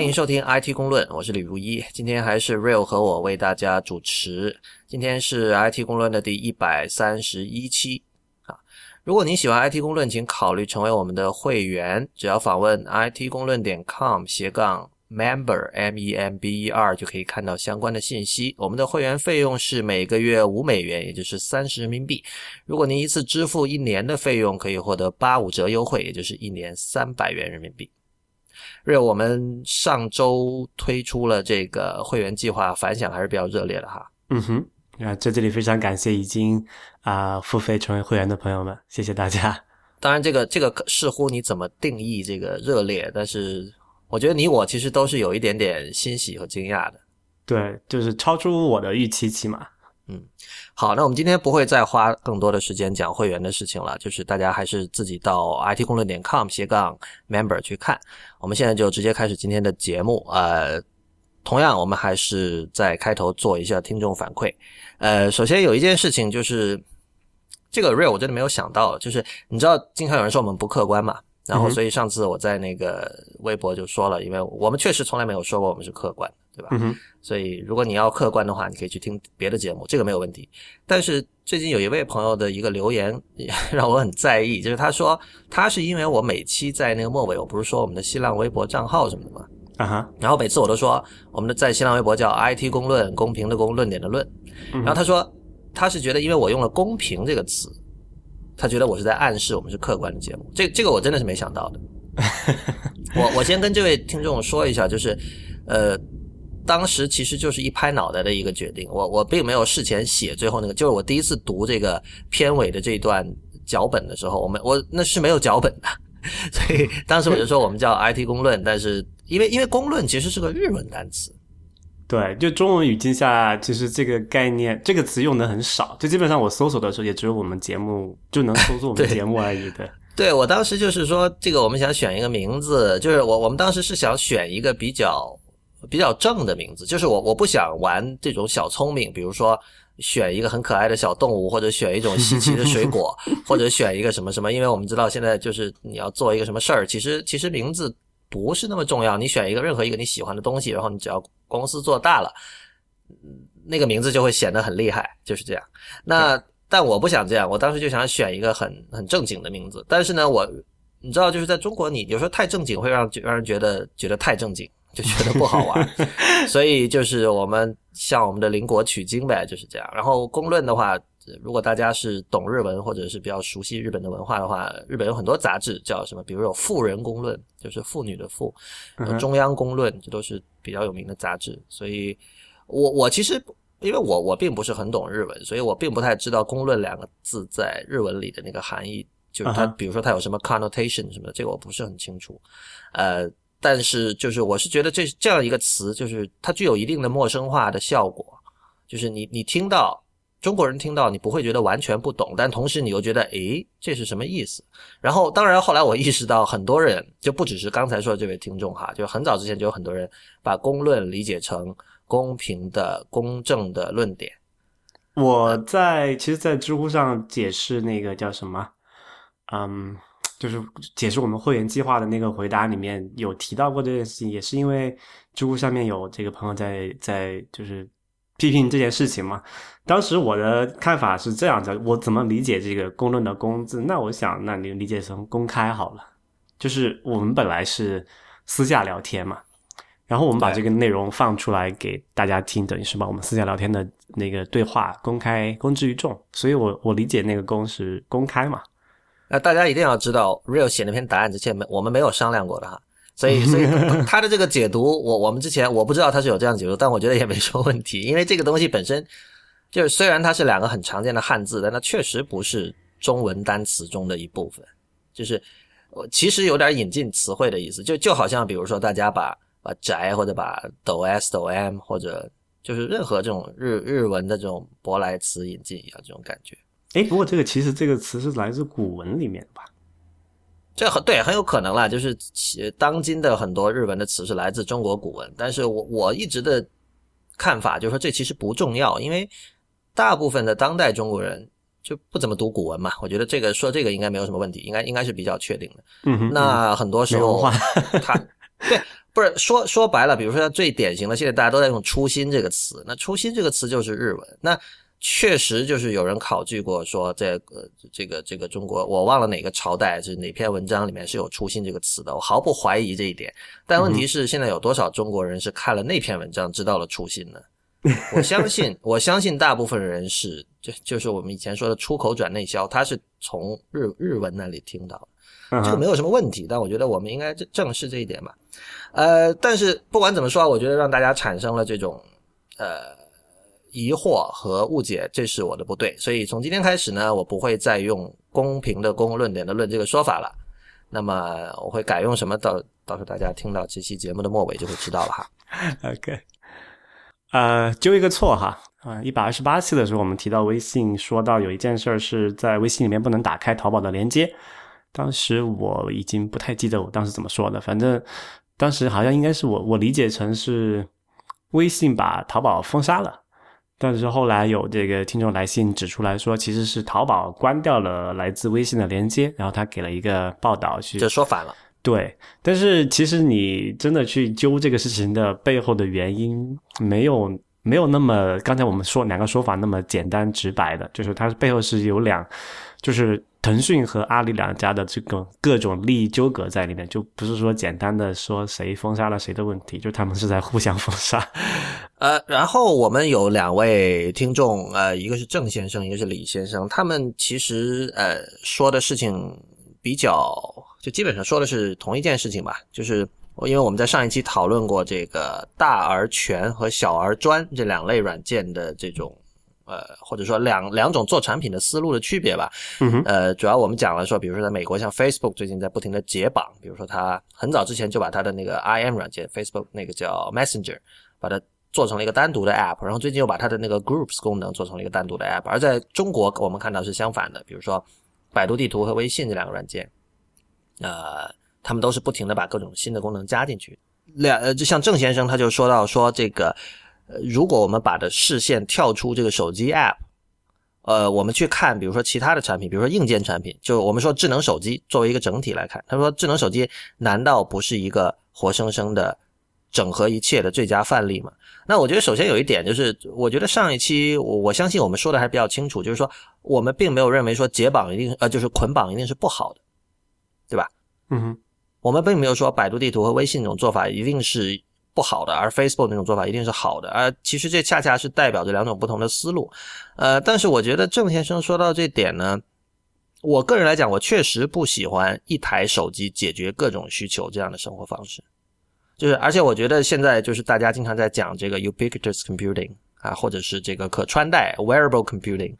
欢迎收听 IT 公论，我是李如一。今天还是 Real 和我为大家主持。今天是 IT 公论的第一百三十一期啊！如果您喜欢 IT 公论，请考虑成为我们的会员。只要访问 IT 公论点 com 斜杠 member m e m b e r 就可以看到相关的信息。我们的会员费用是每个月五美元，也就是三十人民币。如果您一次支付一年的费用，可以获得八五折优惠，也就是一年三百元人民币。瑞，我们上周推出了这个会员计划，反响还是比较热烈的哈。嗯哼，啊，在这里非常感谢已经啊付费成为会员的朋友们，谢谢大家。当然，这个这个视乎你怎么定义这个热烈，但是我觉得你我其实都是有一点点欣喜和惊讶的。对，就是超出我的预期，起码。嗯，好，那我们今天不会再花更多的时间讲会员的事情了，就是大家还是自己到 it 公论点 com 斜杠 member 去看。我们现在就直接开始今天的节目。呃，同样，我们还是在开头做一下听众反馈。呃，首先有一件事情就是，这个 real 我真的没有想到，就是你知道，经常有人说我们不客观嘛，然后所以上次我在那个微博就说了，因为我们确实从来没有说过我们是客观。对吧？嗯哼。所以如果你要客观的话，你可以去听别的节目，这个没有问题。但是最近有一位朋友的一个留言 让我很在意，就是他说他是因为我每期在那个末尾，我不是说我们的新浪微博账号什么的吗？啊哈。然后每次我都说我们的在新浪微博叫 IT 公论，公平的公，论点的论。然后他说他是觉得因为我用了“公平”这个词，他觉得我是在暗示我们是客观的节目。这这个我真的是没想到的。我我先跟这位听众说一下，就是呃。当时其实就是一拍脑袋的一个决定，我我并没有事前写最后那个，就是我第一次读这个片尾的这段脚本的时候，我们我那是没有脚本的，所以当时我就说我们叫 IT 公论，但是因为因为公论其实是个日文单词，对，就中文语境下其实这个概念这个词用的很少，就基本上我搜索的时候也只有我们节目就能搜索我们节目而已的。对我当时就是说这个我们想选一个名字，就是我我们当时是想选一个比较。比较正的名字，就是我我不想玩这种小聪明，比如说选一个很可爱的小动物，或者选一种稀奇的水果，或者选一个什么什么，因为我们知道现在就是你要做一个什么事儿，其实其实名字不是那么重要，你选一个任何一个你喜欢的东西，然后你只要公司做大了，那个名字就会显得很厉害，就是这样。那但我不想这样，我当时就想选一个很很正经的名字，但是呢，我你知道就是在中国，你有时候太正经会让让人觉得觉得太正经。就觉得不好玩，所以就是我们向我们的邻国取经呗，就是这样。然后公论的话，如果大家是懂日文或者是比较熟悉日本的文化的话，日本有很多杂志叫什么，比如有妇人公论，就是妇女的妇；中央公论，这都是比较有名的杂志。所以，我我其实因为我我并不是很懂日文，所以我并不太知道公论两个字在日文里的那个含义，就是它，比如说它有什么 connotation 什么的，这个我不是很清楚。呃。但是，就是我是觉得这这样一个词，就是它具有一定的陌生化的效果。就是你你听到中国人听到，你不会觉得完全不懂，但同时你又觉得，诶，这是什么意思？然后，当然后来我意识到，很多人就不只是刚才说的这位听众哈，就很早之前就有很多人把公论理解成公平的、公正的论点。我在其实，在知乎上解释那个叫什么，嗯。就是解释我们会员计划的那个回答里面有提到过这件事情，也是因为知乎上面有这个朋友在在就是批评这件事情嘛。当时我的看法是这样的，我怎么理解这个公论的公字？那我想，那你理解成公开好了。就是我们本来是私下聊天嘛，然后我们把这个内容放出来给大家听，等于是把我们私下聊天的那个对话公开公之于众。所以我我理解那个公是公开嘛。那大家一定要知道，Real 写那篇答案之前没我们没有商量过的哈，所以所以 他的这个解读，我我们之前我不知道他是有这样解读，但我觉得也没什么问题，因为这个东西本身就是虽然它是两个很常见的汉字，但它确实不是中文单词中的一部分，就是我其实有点引进词汇的意思，就就好像比如说大家把把宅或者把抖 s 抖 m 或者就是任何这种日日文的这种舶来词引进一样，这种感觉。哎，不过这个其实这个词是来自古文里面的吧？这很对，很有可能啦。就是当今的很多日文的词是来自中国古文，但是我我一直的看法就是说，这其实不重要，因为大部分的当代中国人就不怎么读古文嘛。我觉得这个说这个应该没有什么问题，应该应该是比较确定的。嗯哼。那很多时候他 对不是说说白了，比如说最典型的，现在大家都在用“初心”这个词，那“初心”这个词就是日文。那确实就是有人考据过，说这个这个这个中国，我忘了哪个朝代是哪篇文章里面是有“初心”这个词的，我毫不怀疑这一点。但问题是，现在有多少中国人是看了那篇文章知道了“初心”呢？我相信，我相信大部分人是就就是我们以前说的出口转内销，他是从日日文那里听到的，这个没有什么问题。但我觉得我们应该正正视这一点吧。呃，但是不管怎么说，我觉得让大家产生了这种呃疑惑和误解，这是我的不对。所以从今天开始呢，我不会再用公平的公论点的论这个说法了。那么我会改用什么？到到时候大家听到这期节目的末尾就会知道了哈。OK。呃，纠一个错哈，啊，一百二十八期的时候，我们提到微信，说到有一件事儿是在微信里面不能打开淘宝的连接。当时我已经不太记得我当时怎么说的，反正当时好像应该是我我理解成是微信把淘宝封杀了。但是后来有这个听众来信指出来说，其实是淘宝关掉了来自微信的连接，然后他给了一个报道去，就说反了。对，但是其实你真的去揪这个事情的背后的原因，没有没有那么刚才我们说两个说法那么简单直白的，就是它背后是有两，就是腾讯和阿里两家的这个各种利益纠葛在里面，就不是说简单的说谁封杀了谁的问题，就他们是在互相 封杀。呃，然后我们有两位听众，呃，一个是郑先生，一个是李先生，他们其实呃说的事情比较。就基本上说的是同一件事情吧，就是因为我们在上一期讨论过这个大而全和小而专这两类软件的这种，呃，或者说两两种做产品的思路的区别吧。嗯呃，主要我们讲了说，比如说在美国，像 Facebook 最近在不停的解绑，比如说它很早之前就把它的那个 IM 软件 Facebook 那个叫 Messenger，把它做成了一个单独的 App，然后最近又把它的那个 Groups 功能做成了一个单独的 App。而在中国，我们看到是相反的，比如说百度地图和微信这两个软件。呃，他们都是不停的把各种新的功能加进去。两呃，就像郑先生他就说到说这个，呃，如果我们把的视线跳出这个手机 app，呃，我们去看，比如说其他的产品，比如说硬件产品，就我们说智能手机作为一个整体来看，他说智能手机难道不是一个活生生的整合一切的最佳范例嘛？那我觉得首先有一点就是，我觉得上一期我我相信我们说的还比较清楚，就是说我们并没有认为说解绑一定呃就是捆绑一定是不好的。对吧？嗯哼，我们并没有说百度地图和微信这种做法一定是不好的，而 Facebook 那种做法一定是好的，而其实这恰恰是代表着两种不同的思路。呃，但是我觉得郑先生说到这点呢，我个人来讲，我确实不喜欢一台手机解决各种需求这样的生活方式。就是，而且我觉得现在就是大家经常在讲这个 ubiquitous computing 啊，或者是这个可穿戴 wearable computing，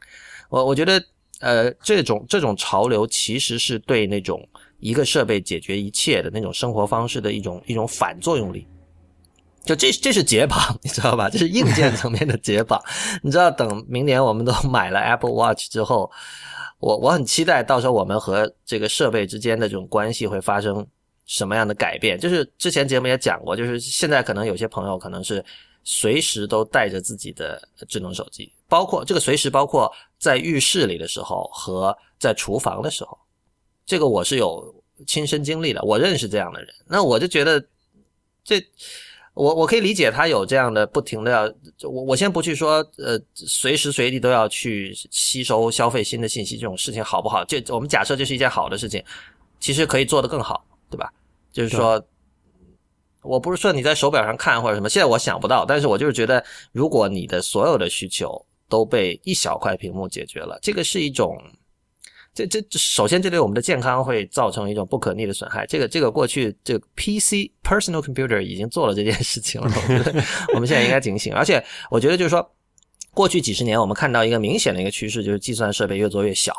我我觉得呃，这种这种潮流其实是对那种一个设备解决一切的那种生活方式的一种一种反作用力，就这这是解绑，你知道吧？这是硬件层面的解绑。你知道，等明年我们都买了 Apple Watch 之后，我我很期待到时候我们和这个设备之间的这种关系会发生什么样的改变。就是之前节目也讲过，就是现在可能有些朋友可能是随时都带着自己的智能手机，包括这个随时包括在浴室里的时候和在厨房的时候。这个我是有亲身经历的，我认识这样的人，那我就觉得，这我我可以理解他有这样的不停的要，我我先不去说，呃，随时随地都要去吸收消费新的信息这种事情好不好？这我们假设这是一件好的事情，其实可以做得更好，对吧？就是说，我不是说你在手表上看或者什么，现在我想不到，但是我就是觉得，如果你的所有的需求都被一小块屏幕解决了，这个是一种。这这首先，这对我们的健康会造成一种不可逆的损害。这个这个过去，这个 PC personal computer 已经做了这件事情了。我觉得我们现在应该警醒。而且，我觉得就是说，过去几十年我们看到一个明显的一个趋势，就是计算设备越做越小。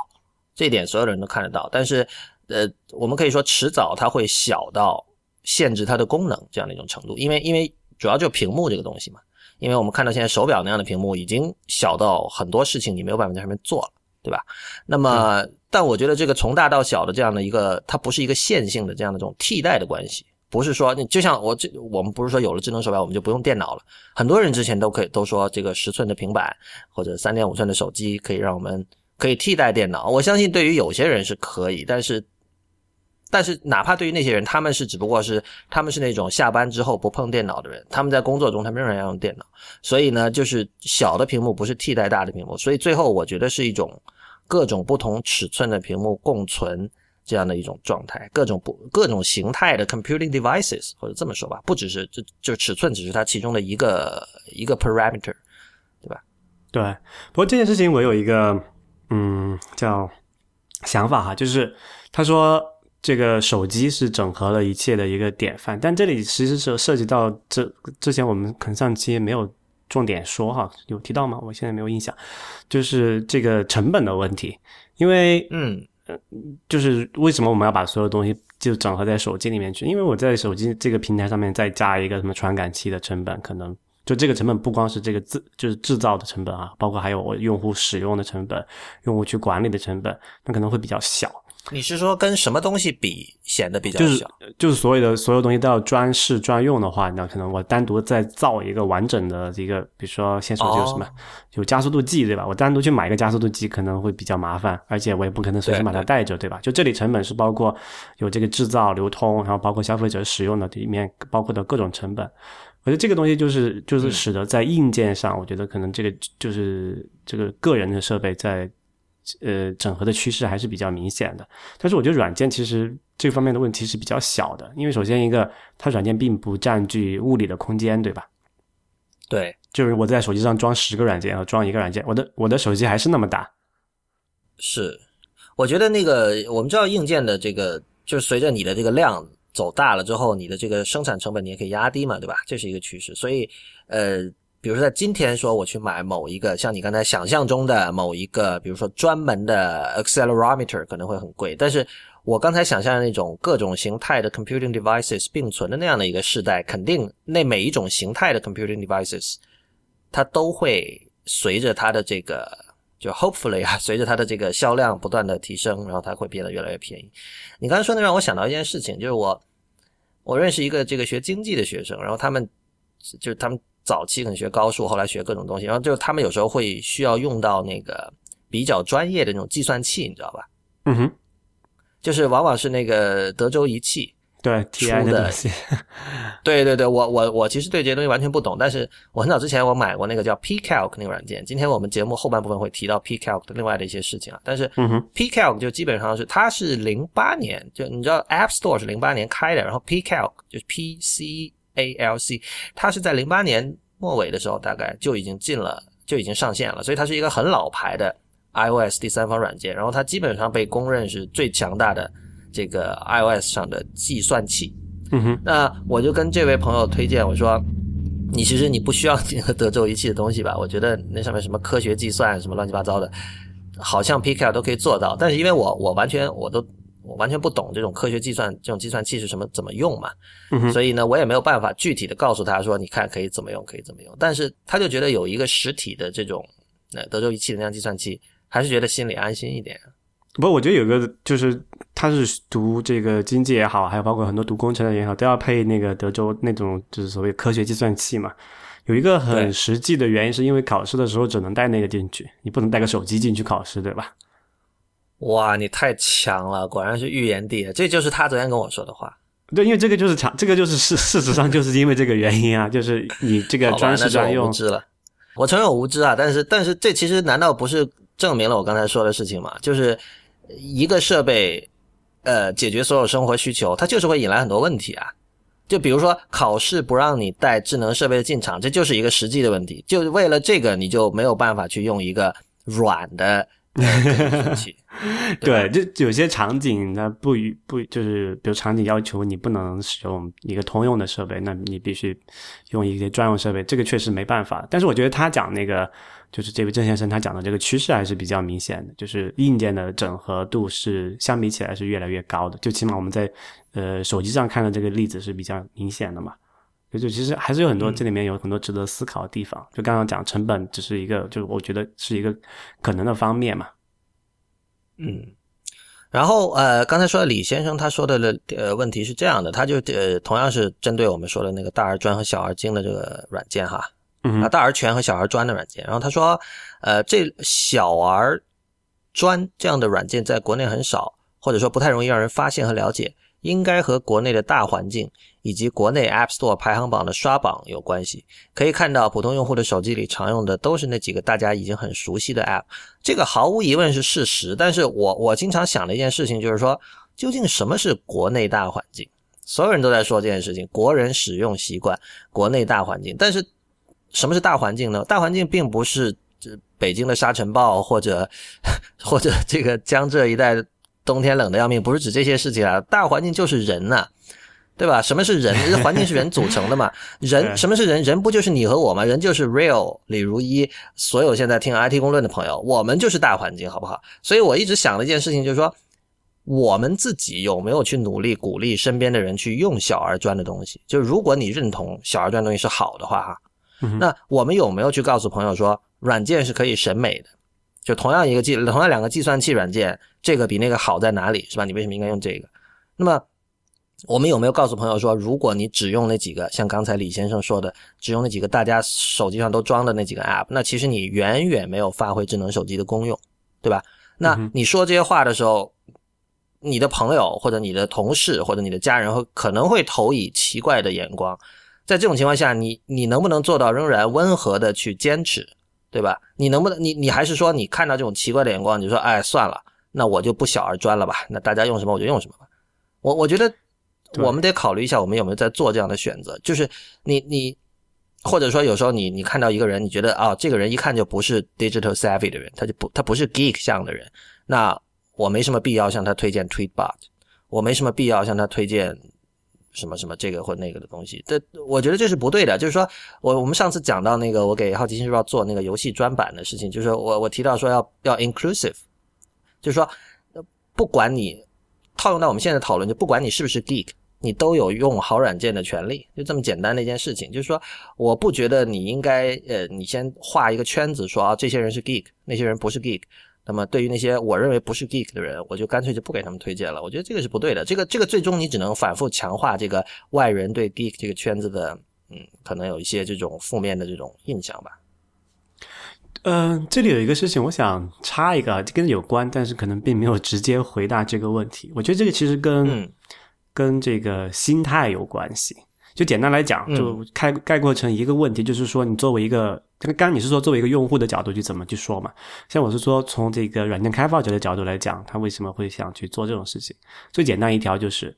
这一点所有的人都看得到。但是，呃，我们可以说迟早它会小到限制它的功能这样的一种程度。因为因为主要就屏幕这个东西嘛。因为我们看到现在手表那样的屏幕已经小到很多事情你没有办法在上面做了。对吧？那么，但我觉得这个从大到小的这样的一个，它不是一个线性的这样的这种替代的关系，不是说你就像我这，我们不是说有了智能手表我们就不用电脑了。很多人之前都可以都说这个十寸的平板或者三点五寸的手机可以让我们可以替代电脑。我相信对于有些人是可以，但是但是哪怕对于那些人，他们是只不过是他们是那种下班之后不碰电脑的人，他们在工作中他们仍然要用电脑，所以呢，就是小的屏幕不是替代大的屏幕，所以最后我觉得是一种各种不同尺寸的屏幕共存这样的一种状态，各种不各种形态的 computing devices 或者这么说吧，不只是就就尺寸只是它其中的一个一个 parameter，对吧？对，不过这件事情我有一个嗯叫想法哈，就是他说这个手机是整合了一切的一个典范，但这里其实是涉及到这之前我们可能上期没有重点说哈，有提到吗？我现在没有印象，就是这个成本的问题，因为嗯就是为什么我们要把所有东西就整合在手机里面去？因为我在手机这个平台上面再加一个什么传感器的成本，可能就这个成本不光是这个制就是制造的成本啊，包括还有我用户使用的成本、用户去管理的成本，那可能会比较小。你是说跟什么东西比显得比较就是小？就是所有的所有东西都要专事专用的话，那可能我单独再造一个完整的一个，比如说现手机有什么、哦有加速度计，对吧？我单独去买一个加速度计可能会比较麻烦，而且我也不可能随身把它带着，对吧？就这里成本是包括有这个制造、流通，然后包括消费者使用的里面包括的各种成本。我觉得这个东西就是就是使得在硬件上，我觉得可能这个就是这个个人的设备在呃整合的趋势还是比较明显的。但是我觉得软件其实这方面的问题是比较小的，因为首先一个它软件并不占据物理的空间，对吧？对，就是我在手机上装十个软件和装一个软件，我的我的手机还是那么大。是，我觉得那个我们知道硬件的这个，就是随着你的这个量走大了之后，你的这个生产成本你也可以压低嘛，对吧？这是一个趋势。所以，呃，比如说在今天说我去买某一个像你刚才想象中的某一个，比如说专门的 accelerometer 可能会很贵，但是我刚才想象的那种各种形态的 computing devices 并存的那样的一个时代，肯定那每一种形态的 computing devices，它都会随着它的这个就 hopefully 啊，随着它的这个销量不断的提升，然后它会变得越来越便宜。你刚才说的让我想到一件事情，就是我我认识一个这个学经济的学生，然后他们就是他们早期可能学高数，后来学各种东西，然后就他们有时候会需要用到那个比较专业的那种计算器，你知道吧？嗯哼，就是往往是那个德州仪器。对出的对对对，我我我其实对这些东西完全不懂，但是我很早之前我买过那个叫 PCalc 那个软件。今天我们节目后半部分会提到 PCalc 的另外的一些事情啊，但是 PCalc 就基本上是它是零八年，就你知道 App Store 是零八年开的，然后 PCalc 就是 P C A L C，它是在零八年末尾的时候大概就已经进了，就已经上线了，所以它是一个很老牌的 iOS 第三方软件，然后它基本上被公认是最强大的这个 iOS 上的计算器。嗯哼那我就跟这位朋友推荐，我说，你其实你不需要这个德州仪器的东西吧？我觉得那上面什么科学计算什么乱七八糟的，好像 p c a 都可以做到。但是因为我我完全我都我完全不懂这种科学计算这种计算器是什么怎么用嘛，嗯所以呢我也没有办法具体的告诉他说，你看可以怎么用，可以怎么用。但是他就觉得有一个实体的这种呃德州仪器的那样计算器，还是觉得心里安心一点。不过我觉得有个就是，他是读这个经济也好，还有包括很多读工程的也好，都要配那个德州那种就是所谓科学计算器嘛。有一个很实际的原因，是因为考试的时候只能带那个进去，你不能带个手机进去考试，对吧？哇，你太强了，果然是预言帝，这就是他昨天跟我说的话。对，因为这个就是强，这个就是事事实上就是因为这个原因啊，就是你这个专事专用我无，知了。我承认我无知啊，但是但是这其实难道不是证明了我刚才说的事情吗？就是一个设备，呃，解决所有生活需求，它就是会引来很多问题啊。就比如说考试不让你带智能设备进场，这就是一个实际的问题。就为了这个，你就没有办法去用一个软的。对，就有些场景它不予不就是，比如场景要求你不能使用一个通用的设备，那你必须用一些专用设备，这个确实没办法。但是我觉得他讲那个，就是这位郑先生他讲的这个趋势还是比较明显的，就是硬件的整合度是相比起来是越来越高的，就起码我们在呃手机上看的这个例子是比较明显的嘛。就就其实还是有很多这里面有很多值得思考的地方。就刚刚讲成本只是一个，就是我觉得是一个可能的方面嘛。嗯，然后呃，刚才说的李先生他说的呃问题是这样的，他就呃同样是针对我们说的那个大而专和小而精的这个软件哈，啊大而全和小而专的软件，然后他说呃这小而专这样的软件在国内很少，或者说不太容易让人发现和了解，应该和国内的大环境以及国内 App Store 排行榜的刷榜有关系。可以看到，普通用户的手机里常用的都是那几个大家已经很熟悉的 App，这个毫无疑问是事实。但是我我经常想的一件事情就是说，究竟什么是国内大环境？所有人都在说这件事情，国人使用习惯，国内大环境。但是什么是大环境呢？大环境并不是这北京的沙尘暴，或者 或者这个江浙一带冬天冷的要命，不是指这些事情啊。大环境就是人呐，对吧？什么是人？环境是人组成的嘛？人什么是人？人不就是你和我吗？人就是 real 李如一，所有现在听 IT 公论的朋友，我们就是大环境，好不好？所以我一直想的一件事情就是说，我们自己有没有去努力鼓励身边的人去用小而专的东西？就如果你认同小而专东西是好的话，哈。那我们有没有去告诉朋友说，软件是可以审美的？就同样一个计，同样两个计算器软件，这个比那个好在哪里，是吧？你为什么应该用这个？那么，我们有没有告诉朋友说，如果你只用那几个，像刚才李先生说的，只用那几个大家手机上都装的那几个 App，那其实你远远没有发挥智能手机的功用，对吧？那你说这些话的时候，你的朋友或者你的同事或者你的家人会可能会投以奇怪的眼光。在这种情况下，你你能不能做到仍然温和的去坚持，对吧？你能不能你你还是说你看到这种奇怪的眼光，你说哎算了，那我就不小而专了吧？那大家用什么我就用什么吧。我我觉得我们得考虑一下，我们有没有在做这样的选择？就是你你或者说有时候你你看到一个人，你觉得啊这个人一看就不是 digital savvy 的人，他就不他不是 geek 向的人，那我没什么必要向他推荐 Tweetbot，我没什么必要向他推荐。什么什么这个或那个的东西，这我觉得这是不对的。就是说我我们上次讲到那个，我给好奇心日报做那个游戏专版的事情，就是我我提到说要要 inclusive，就是说不管你套用到我们现在讨论，就不管你是不是 geek，你都有用好软件的权利，就这么简单的一件事情。就是说，我不觉得你应该呃，你先画一个圈子，说啊，这些人是 geek，那些人不是 geek。那么，对于那些我认为不是 geek 的人，我就干脆就不给他们推荐了。我觉得这个是不对的。这个这个最终你只能反复强化这个外人对 geek 这个圈子的，嗯，可能有一些这种负面的这种印象吧。嗯，这里有一个事情，我想插一个，跟有关，但是可能并没有直接回答这个问题。我觉得这个其实跟跟这个心态有关系。就简单来讲，就概概括成一个问题，就是说，你作为一个，这个刚你是说作为一个用户的角度去怎么去说嘛？像我是说，从这个软件开发者的角度来讲，他为什么会想去做这种事情？最简单一条就是，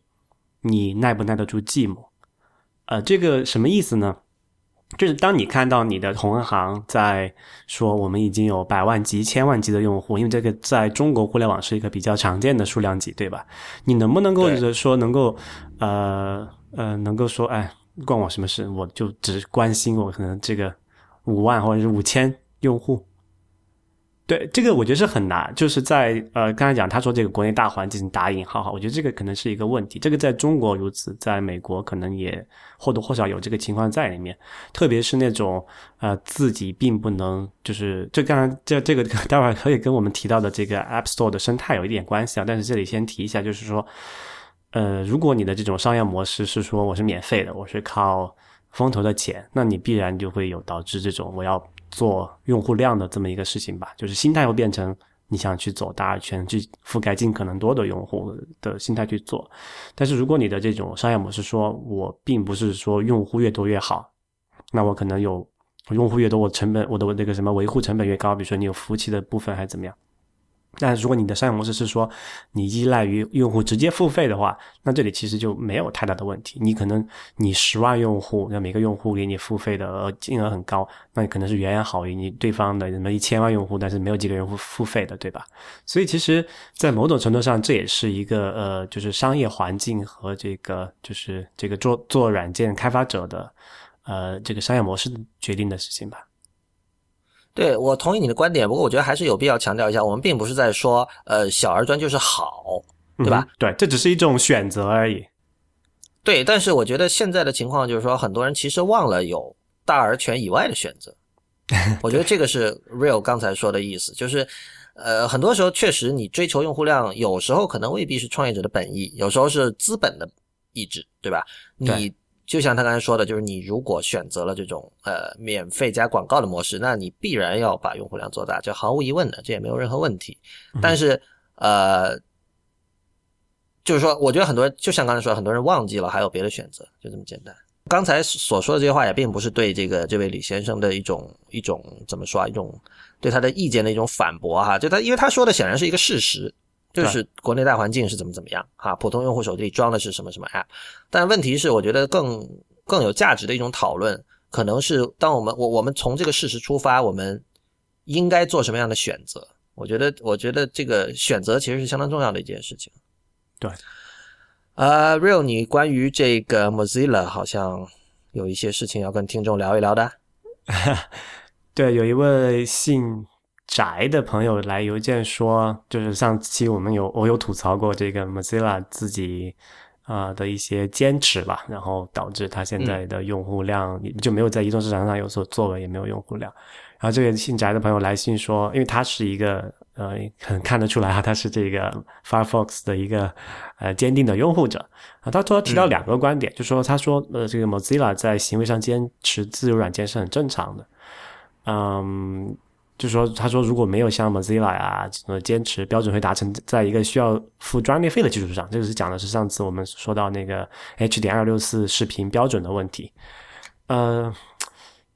你耐不耐得住寂寞？呃，这个什么意思呢？就是当你看到你的同行在说我们已经有百万级、千万级的用户，因为这个在中国互联网是一个比较常见的数量级，对吧？你能不能够就是说能够呃？呃，能够说，哎，关我什么事？我就只关心我可能这个五万或者是五千用户。对，这个我觉得是很难。就是在呃，刚才讲他说这个国内大环境打引号哈，我觉得这个可能是一个问题。这个在中国如此，在美国可能也或多或少有这个情况在里面。特别是那种呃自己并不能，就是这刚才这这个待会儿可以跟我们提到的这个 App Store 的生态有一点关系啊。但是这里先提一下，就是说。呃，如果你的这种商业模式是说我是免费的，我是靠风投的钱，那你必然就会有导致这种我要做用户量的这么一个事情吧？就是心态会变成你想去走大圈，去覆盖尽可能多的用户的心态去做。但是如果你的这种商业模式说我并不是说用户越多越好，那我可能有用户越多，我成本我的那个什么维护成本越高，比如说你有服务器的部分还是怎么样？但如果你的商业模式是说你依赖于用户直接付费的话，那这里其实就没有太大的问题。你可能你十万用户，那每个用户给你付费的呃金额很高，那你可能是远远好于你对方的什么一千万用户，但是没有几个人付付费的，对吧？所以其实，在某种程度上，这也是一个呃，就是商业环境和这个就是这个做做软件开发者的呃这个商业模式决定的事情吧。对，我同意你的观点，不过我觉得还是有必要强调一下，我们并不是在说，呃，小而专就是好，对吧？对，这只是一种选择而已。对，但是我觉得现在的情况就是说，很多人其实忘了有大而全以外的选择。我觉得这个是 Real 刚才说的意思，就是，呃，很多时候确实你追求用户量，有时候可能未必是创业者的本意，有时候是资本的意志，对吧？你。就像他刚才说的，就是你如果选择了这种呃免费加广告的模式，那你必然要把用户量做大，这毫无疑问的，这也没有任何问题。但是呃，就是说，我觉得很多人就像刚才说，很多人忘记了还有别的选择，就这么简单。刚才所说的这些话也并不是对这个这位李先生的一种一种怎么说啊，一种对他的意见的一种反驳哈。就他，因为他说的显然是一个事实，就是国内大环境是怎么怎么样哈，普通用户手机里装的是什么什么 app。但问题是，我觉得更更有价值的一种讨论，可能是当我们我我们从这个事实出发，我们应该做什么样的选择？我觉得，我觉得这个选择其实是相当重要的一件事情。对。呃，Real，你关于这个 Mozilla 好像有一些事情要跟听众聊一聊的。对，有一位姓翟的朋友来邮件说，就是上期我们有我有吐槽过这个 Mozilla 自己啊的一些坚持吧，然后导致他现在的用户量就没有在移动市场上有所作为，也没有用户量。然后这个姓宅的朋友来信说，因为他是一个呃，很看得出来啊，他是这个 Firefox 的一个呃坚定的拥护者啊。他说提到两个观点，就说他说呃，这个 Mozilla 在行为上坚持自由软件是很正常的。嗯，就说他说如果没有像 Mozilla 啊，呃，坚持标准会达成在一个需要付专利费的基础上，这个是讲的是上次我们说到那个 H 点二六四视频标准的问题，呃。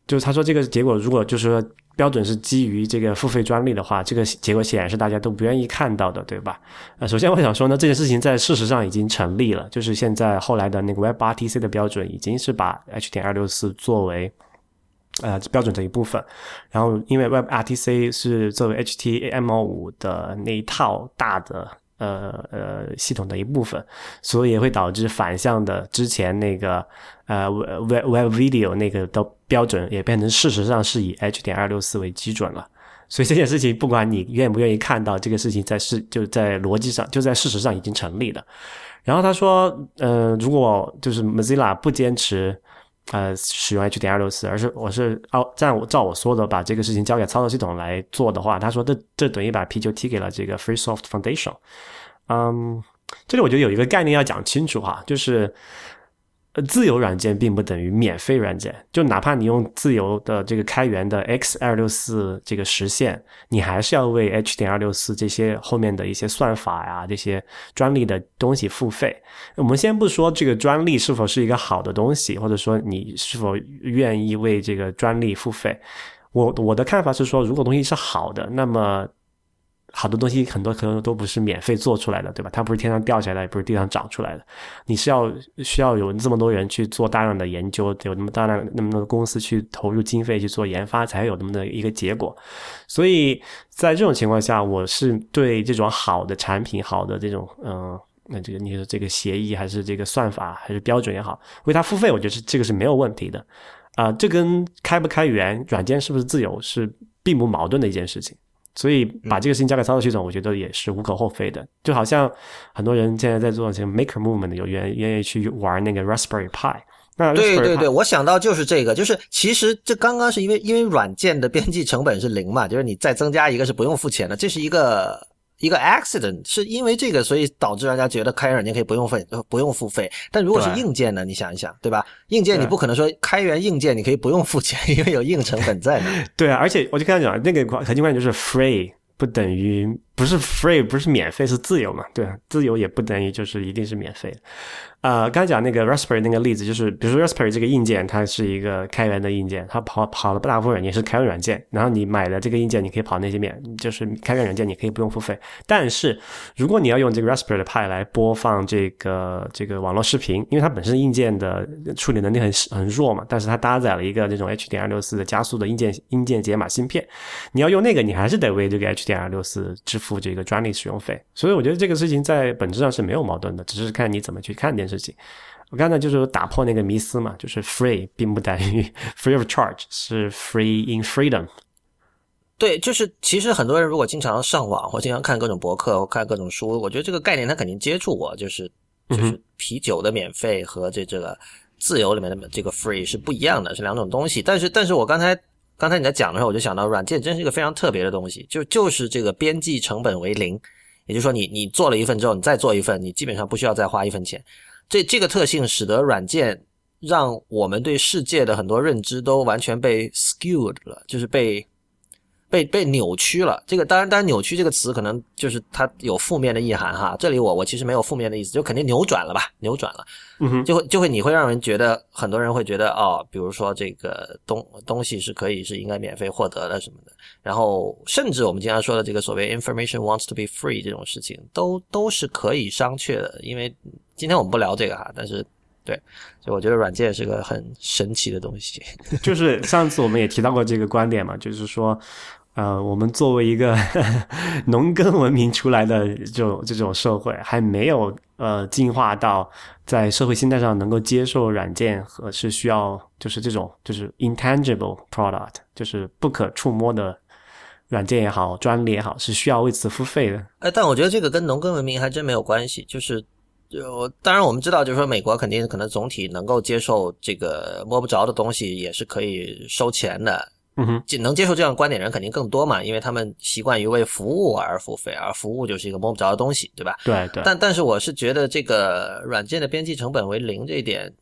就是他说这个结果，如果就是说标准是基于这个付费专利的话，这个结果显然是大家都不愿意看到的，对吧？呃，首先我想说呢，这件事情在事实上已经成立了，就是现在后来的那个 WebRTC 的标准已经是把 H 点二六四作为呃标准的一部分，然后因为 WebRTC 是作为 HTML 五的那一套大的。呃呃，系统的一部分，所以也会导致反向的之前那个呃 Web Web Video 那个的标准也变成事实上是以 H 点二六四为基准了。所以这件事情，不管你愿不愿意看到，这个事情在事就在逻辑上就在事实上已经成立了。然后他说，呃，如果就是 Mozilla 不坚持。呃，使用 H 点二六四，而是我是哦照我照我说的把这个事情交给操作系统来做的话，他说这这等于把皮球踢给了这个 Free Soft Foundation。嗯，这里我觉得有一个概念要讲清楚哈，就是。自由软件并不等于免费软件，就哪怕你用自由的这个开源的 X 二六四这个实现，你还是要为 H 点二六四这些后面的一些算法呀、这些专利的东西付费。我们先不说这个专利是否是一个好的东西，或者说你是否愿意为这个专利付费，我我的看法是说，如果东西是好的，那么。好多东西很多可能都不是免费做出来的，对吧？它不是天上掉下来，也不是地上长出来的。你是要需要有这么多人去做大量的研究，有那么大量那么多公司去投入经费去做研发，才有那么的一个结果。所以在这种情况下，我是对这种好的产品、好的这种嗯，那这个你说这个协议还是这个算法还是标准也好，为它付费，我觉得是这个是没有问题的啊。这跟开不开源、软件是不是自由是并不矛盾的一件事情。所以把这个事情交给操作系统，我觉得也是无可厚非的。就好像很多人现在在做这个 Maker Movement，有愿愿意去玩那个 Raspberry Pi。那对对对，我想到就是这个，就是其实这刚刚是因为因为软件的编辑成本是零嘛，就是你再增加一个是不用付钱的，这是一个。一个 accident 是因为这个，所以导致大家觉得开源软件可以不用费，不用付费。但如果是硬件呢？你想一想，对吧？硬件你不可能说开源硬件你可以不用付钱，因为有硬成本在那。对啊，而且我就跟他讲，那个核心观点就是 free 不等于不是 free，不是免费，是自由嘛？对，啊自由也不等于就是一定是免费。呃，刚才讲那个 Raspberry 那个例子，就是比如说 Raspberry 这个硬件，它是一个开源的硬件，它跑跑了不大部分软件是开源软件，然后你买的这个硬件，你可以跑那些面，就是开源软件，你可以不用付费。但是如果你要用这个 Raspberry 的 Pi 来播放这个这个网络视频，因为它本身硬件的处理能力很很弱嘛，但是它搭载了一个这种 H 点二六四的加速的硬件硬件解码芯片，你要用那个，你还是得为这个 H 点二六四支付这个专利使用费。所以我觉得这个事情在本质上是没有矛盾的，只是看你怎么去看点件事情。我刚才就是打破那个迷思嘛，就是 free 并不等于 free of charge，是 free in freedom。对，就是其实很多人如果经常上网或经常看各种博客或看各种书，我觉得这个概念他肯定接触过，就是就是啤酒的免费和这这个自由里面的这个 free 是不一样的，是两种东西。但是但是我刚才刚才你在讲的时候，我就想到软件真是一个非常特别的东西，就就是这个边际成本为零，也就是说你你做了一份之后，你再做一份，你基本上不需要再花一分钱。这这个特性使得软件让我们对世界的很多认知都完全被 skewed 了，就是被被被扭曲了。这个当然，当然，扭曲这个词可能就是它有负面的意涵哈。这里我我其实没有负面的意思，就肯定扭转了吧，扭转了，就会就会你会让人觉得很多人会觉得哦，比如说这个东东西是可以是应该免费获得的什么的。然后甚至我们经常说的这个所谓 information wants to be free 这种事情，都都是可以商榷的。因为今天我们不聊这个哈，但是。对，所以我觉得软件是个很神奇的东西。就是上次我们也提到过这个观点嘛，就是说，呃，我们作为一个 农耕文明出来的这种这种社会，还没有呃进化到在社会心态上能够接受软件和是需要就是这种就是 intangible product，就是不可触摸的软件也好，专利也好，是需要为此付费的。哎，但我觉得这个跟农耕文明还真没有关系，就是。就当然我们知道，就是说美国肯定可能总体能够接受这个摸不着的东西也是可以收钱的，嗯哼，能接受这样观点人肯定更多嘛，因为他们习惯于为服务而付费，而服务就是一个摸不着的东西，对吧？对对。但但是我是觉得这个软件的边际成本为零这一点。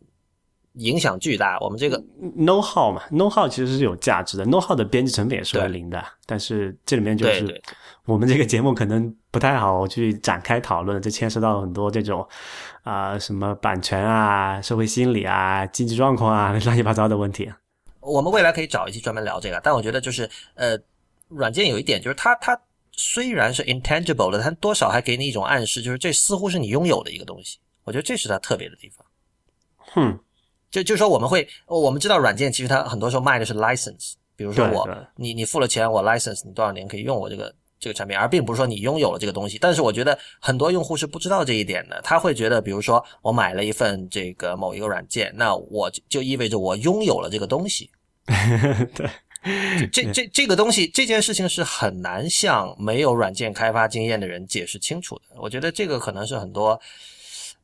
影响巨大。我们这个 know how 嘛，know how 其实是有价值的，know how 的编辑成本也是为零的。但是这里面就是我们这个节目可能不太好去展开讨论，这牵涉到很多这种啊什么版权啊、社会心理啊、经济状况啊 乱七八糟的问题。我们未来可以找一期专门聊这个。但我觉得就是呃，软件有一点就是它它虽然是 intangible 的，它多少还给你一种暗示，就是这似乎是你拥有的一个东西。我觉得这是它特别的地方。哼。就就是说，我们会我们知道软件其实它很多时候卖的是 license，比如说我你你付了钱，我 license 你多少年可以用我这个这个产品，而并不是说你拥有了这个东西。但是我觉得很多用户是不知道这一点的，他会觉得，比如说我买了一份这个某一个软件，那我就意味着我拥有了这个东西。对，这这这个东西这件事情是很难向没有软件开发经验的人解释清楚的。我觉得这个可能是很多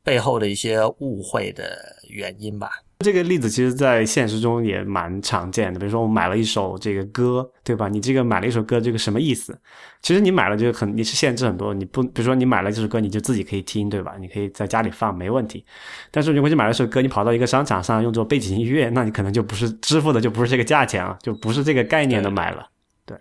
背后的一些误会的原因吧。这个例子其实，在现实中也蛮常见的。比如说，我买了一首这个歌，对吧？你这个买了一首歌，这个什么意思？其实你买了就很，你是限制很多。你不，比如说你买了这首歌，你就自己可以听，对吧？你可以在家里放，没问题。但是如果你买了一首歌，你跑到一个商场上用作背景音乐，那你可能就不是支付的，就不是这个价钱了，就不是这个概念的买了。对，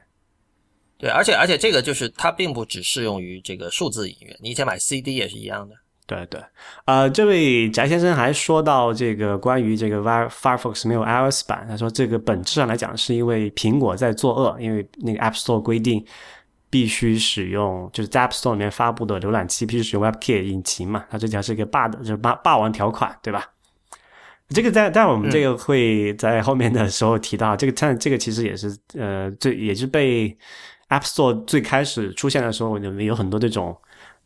对，而且而且这个就是它并不只适用于这个数字音乐，你以前买 CD 也是一样的。对对，呃，这位翟先生还说到这个关于这个 Firefox 没有 iOS 版，他说这个本质上来讲是因为苹果在作恶，因为那个 App Store 规定必须使用，就是在 App Store 里面发布的浏览器必须使用 WebKit 引擎嘛，它这条是一个霸的，就是霸霸王条款，对吧？这个在在我们这个会在后面的时候提到，这个但这个其实也是呃，最也是被 App Store 最开始出现的时候，有有很多这种。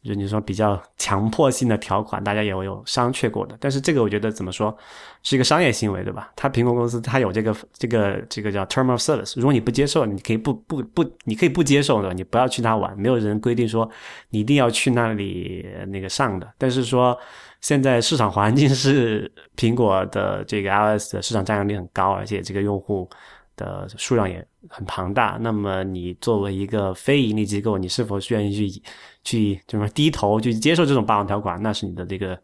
就你说比较强迫性的条款，大家也有商榷过的。但是这个我觉得怎么说，是一个商业行为，对吧？它苹果公司它有这个这个这个叫 term of service，如果你不接受，你可以不不不，你可以不接受的，你不要去那玩，没有人规定说你一定要去那里那个上的。但是说现在市场环境是苹果的这个 iOS 的市场占有率很高，而且这个用户。的数量也很庞大，那么你作为一个非盈利机构，你是否愿意去去就是低头去接受这种霸王条款？那是你的这个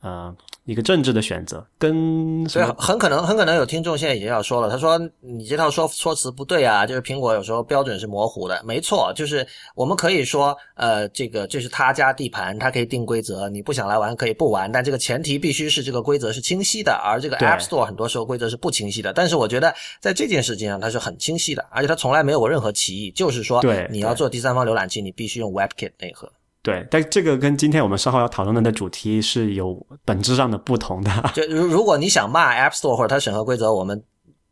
呃。一个政治的选择，跟所以很可能很可能有听众现在已经要说了，他说你这套说说辞不对啊，就是苹果有时候标准是模糊的，没错，就是我们可以说，呃，这个这是他家地盘，他可以定规则，你不想来玩可以不玩，但这个前提必须是这个规则是清晰的，而这个 App Store 很多时候规则是不清晰的，但是我觉得在这件事情上它是很清晰的，而且它从来没有过任何歧义，就是说，对，你要做第三方浏览器，你必须用 WebKit 内核。对，但这个跟今天我们稍后要讨论的主题是有本质上的不同的。就如如果你想骂 App Store 或者它审核规则，我们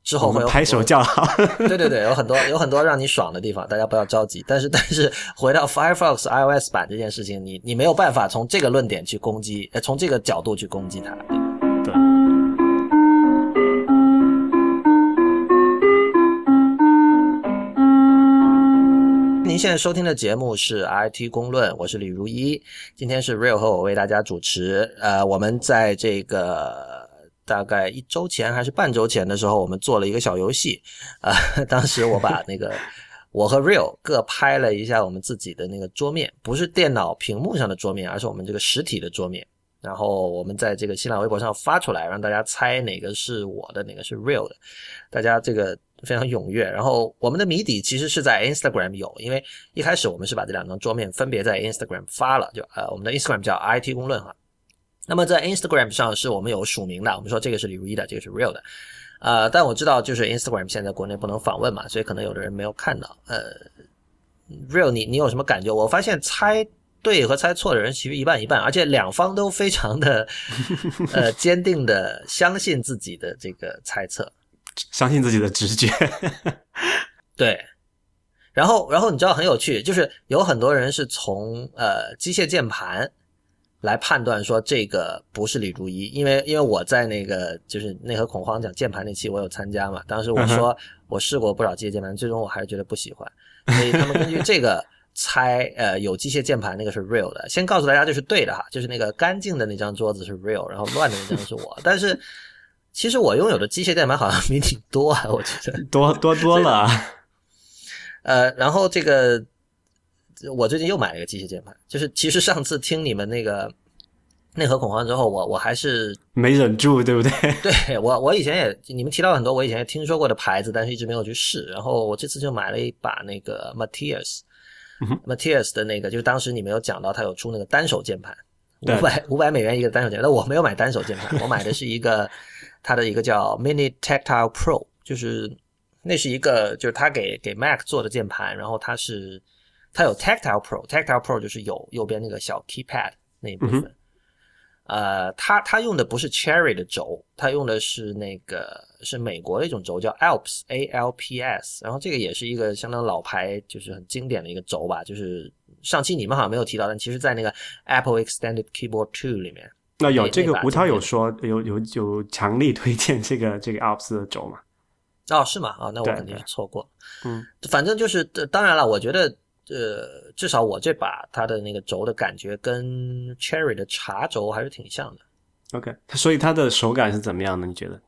之后会拍手叫好。对对对，有很多有很多让你爽的地方，大家不要着急。但是但是回到 Firefox iOS 版这件事情，你你没有办法从这个论点去攻击，呃，从这个角度去攻击它。您现在收听的节目是 IT 公论，我是李如一，今天是 Real 和我为大家主持。呃，我们在这个大概一周前还是半周前的时候，我们做了一个小游戏。啊，当时我把 那个我和 Real 各拍了一下我们自己的那个桌面，不是电脑屏幕上的桌面，而是我们这个实体的桌面。然后我们在这个新浪微博上发出来，让大家猜哪个是我的，哪个是 Real 的。大家这个非常踊跃。然后我们的谜底其实是在 Instagram 有，因为一开始我们是把这两张桌面分别在 Instagram 发了，就呃我们的 Instagram 叫 IT 公论哈。那么在 Instagram 上是我们有署名的，我们说这个是李如一的，这个是 Real 的。呃，但我知道就是 Instagram 现在国内不能访问嘛，所以可能有的人没有看到。呃，Real 你你有什么感觉？我发现猜对和猜错的人其实一半一半，而且两方都非常的呃坚定的相信自己的这个猜测。相信自己的直觉，对，然后，然后你知道很有趣，就是有很多人是从呃机械键盘来判断说这个不是李如一，因为因为我在那个就是内核恐慌讲键盘那期我有参加嘛，当时我说我试过不少机械键盘，最终我还是觉得不喜欢，所以他们根据这个 猜，呃，有机械键盘那个是 real 的，先告诉大家这是对的哈，就是那个干净的那张桌子是 real，然后乱的那张是我，但是。其实我拥有的机械键盘好像比你多啊，我觉得 多多多了。呃，然后这个我最近又买了一个机械键盘，就是其实上次听你们那个内核恐慌之后，我我还是没忍住，对不对？对我我以前也你们提到很多我以前也听说过的牌子，但是一直没有去试。然后我这次就买了一把那个 Matias，Matias 的那个，就是当时你们有讲到他有出那个单手键盘，五百五百美元一个单手键盘，但我没有买单手键盘，我买的是一个。它的一个叫 Mini Tactile Pro，就是那是一个就是它给给 Mac 做的键盘，然后它是它有 Tactile Pro，Tactile Pro 就是有右边那个小 Keypad 那一部分。呃，它它用的不是 Cherry 的轴，它用的是那个是美国的一种轴叫 Alps A L P S，然后这个也是一个相当老牌，就是很经典的一个轴吧。就是上期你们好像没有提到，但其实在那个 Apple Extended Keyboard Two 里面。那有这个胡涛有说有有有强力推荐这个这个 Alps 的轴吗？哦，是吗？啊，那我肯定是错过。嗯，反正就是当然了，我觉得呃，至少我这把它的那个轴的感觉跟 Cherry 的茶轴还是挺像的。OK，所以它的手感是怎么样的？你觉得？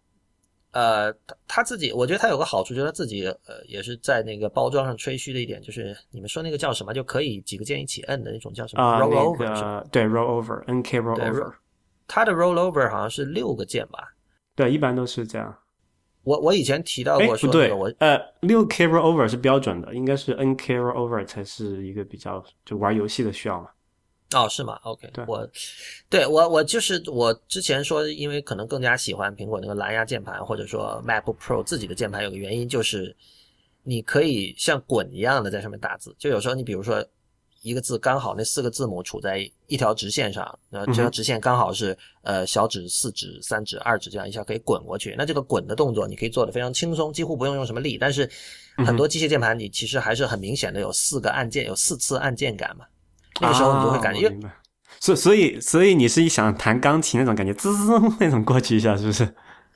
呃，他他自己，我觉得他有个好处，就是他自己呃也是在那个包装上吹嘘的一点，就是你们说那个叫什么，就可以几个键一起摁的那种叫什么？Rollover，对，Rollover，NK Rollover。它的 rollover 好像是六个键吧？对，一般都是这样。我我以前提到过，说对，我呃，六 k rollover 是标准的，应该是 n k rollover 才是一个比较就玩游戏的需要嘛。哦，是吗？OK，对我对我我就是我之前说，因为可能更加喜欢苹果那个蓝牙键盘，或者说 MacBook Pro 自己的键盘，有个原因就是你可以像滚一样的在上面打字，就有时候你比如说。一个字刚好那四个字母处在一条直线上，那这条直线刚好是呃小指、四指、三指、二指这样一下可以滚过去。那这个滚的动作你可以做的非常轻松，几乎不用用什么力。但是很多机械键盘你其实还是很明显的有四个按键，有四次按键感嘛。那个时候你就会感觉，所所以所以你是想弹钢琴那种感觉，滋滋那种过去一下是不是？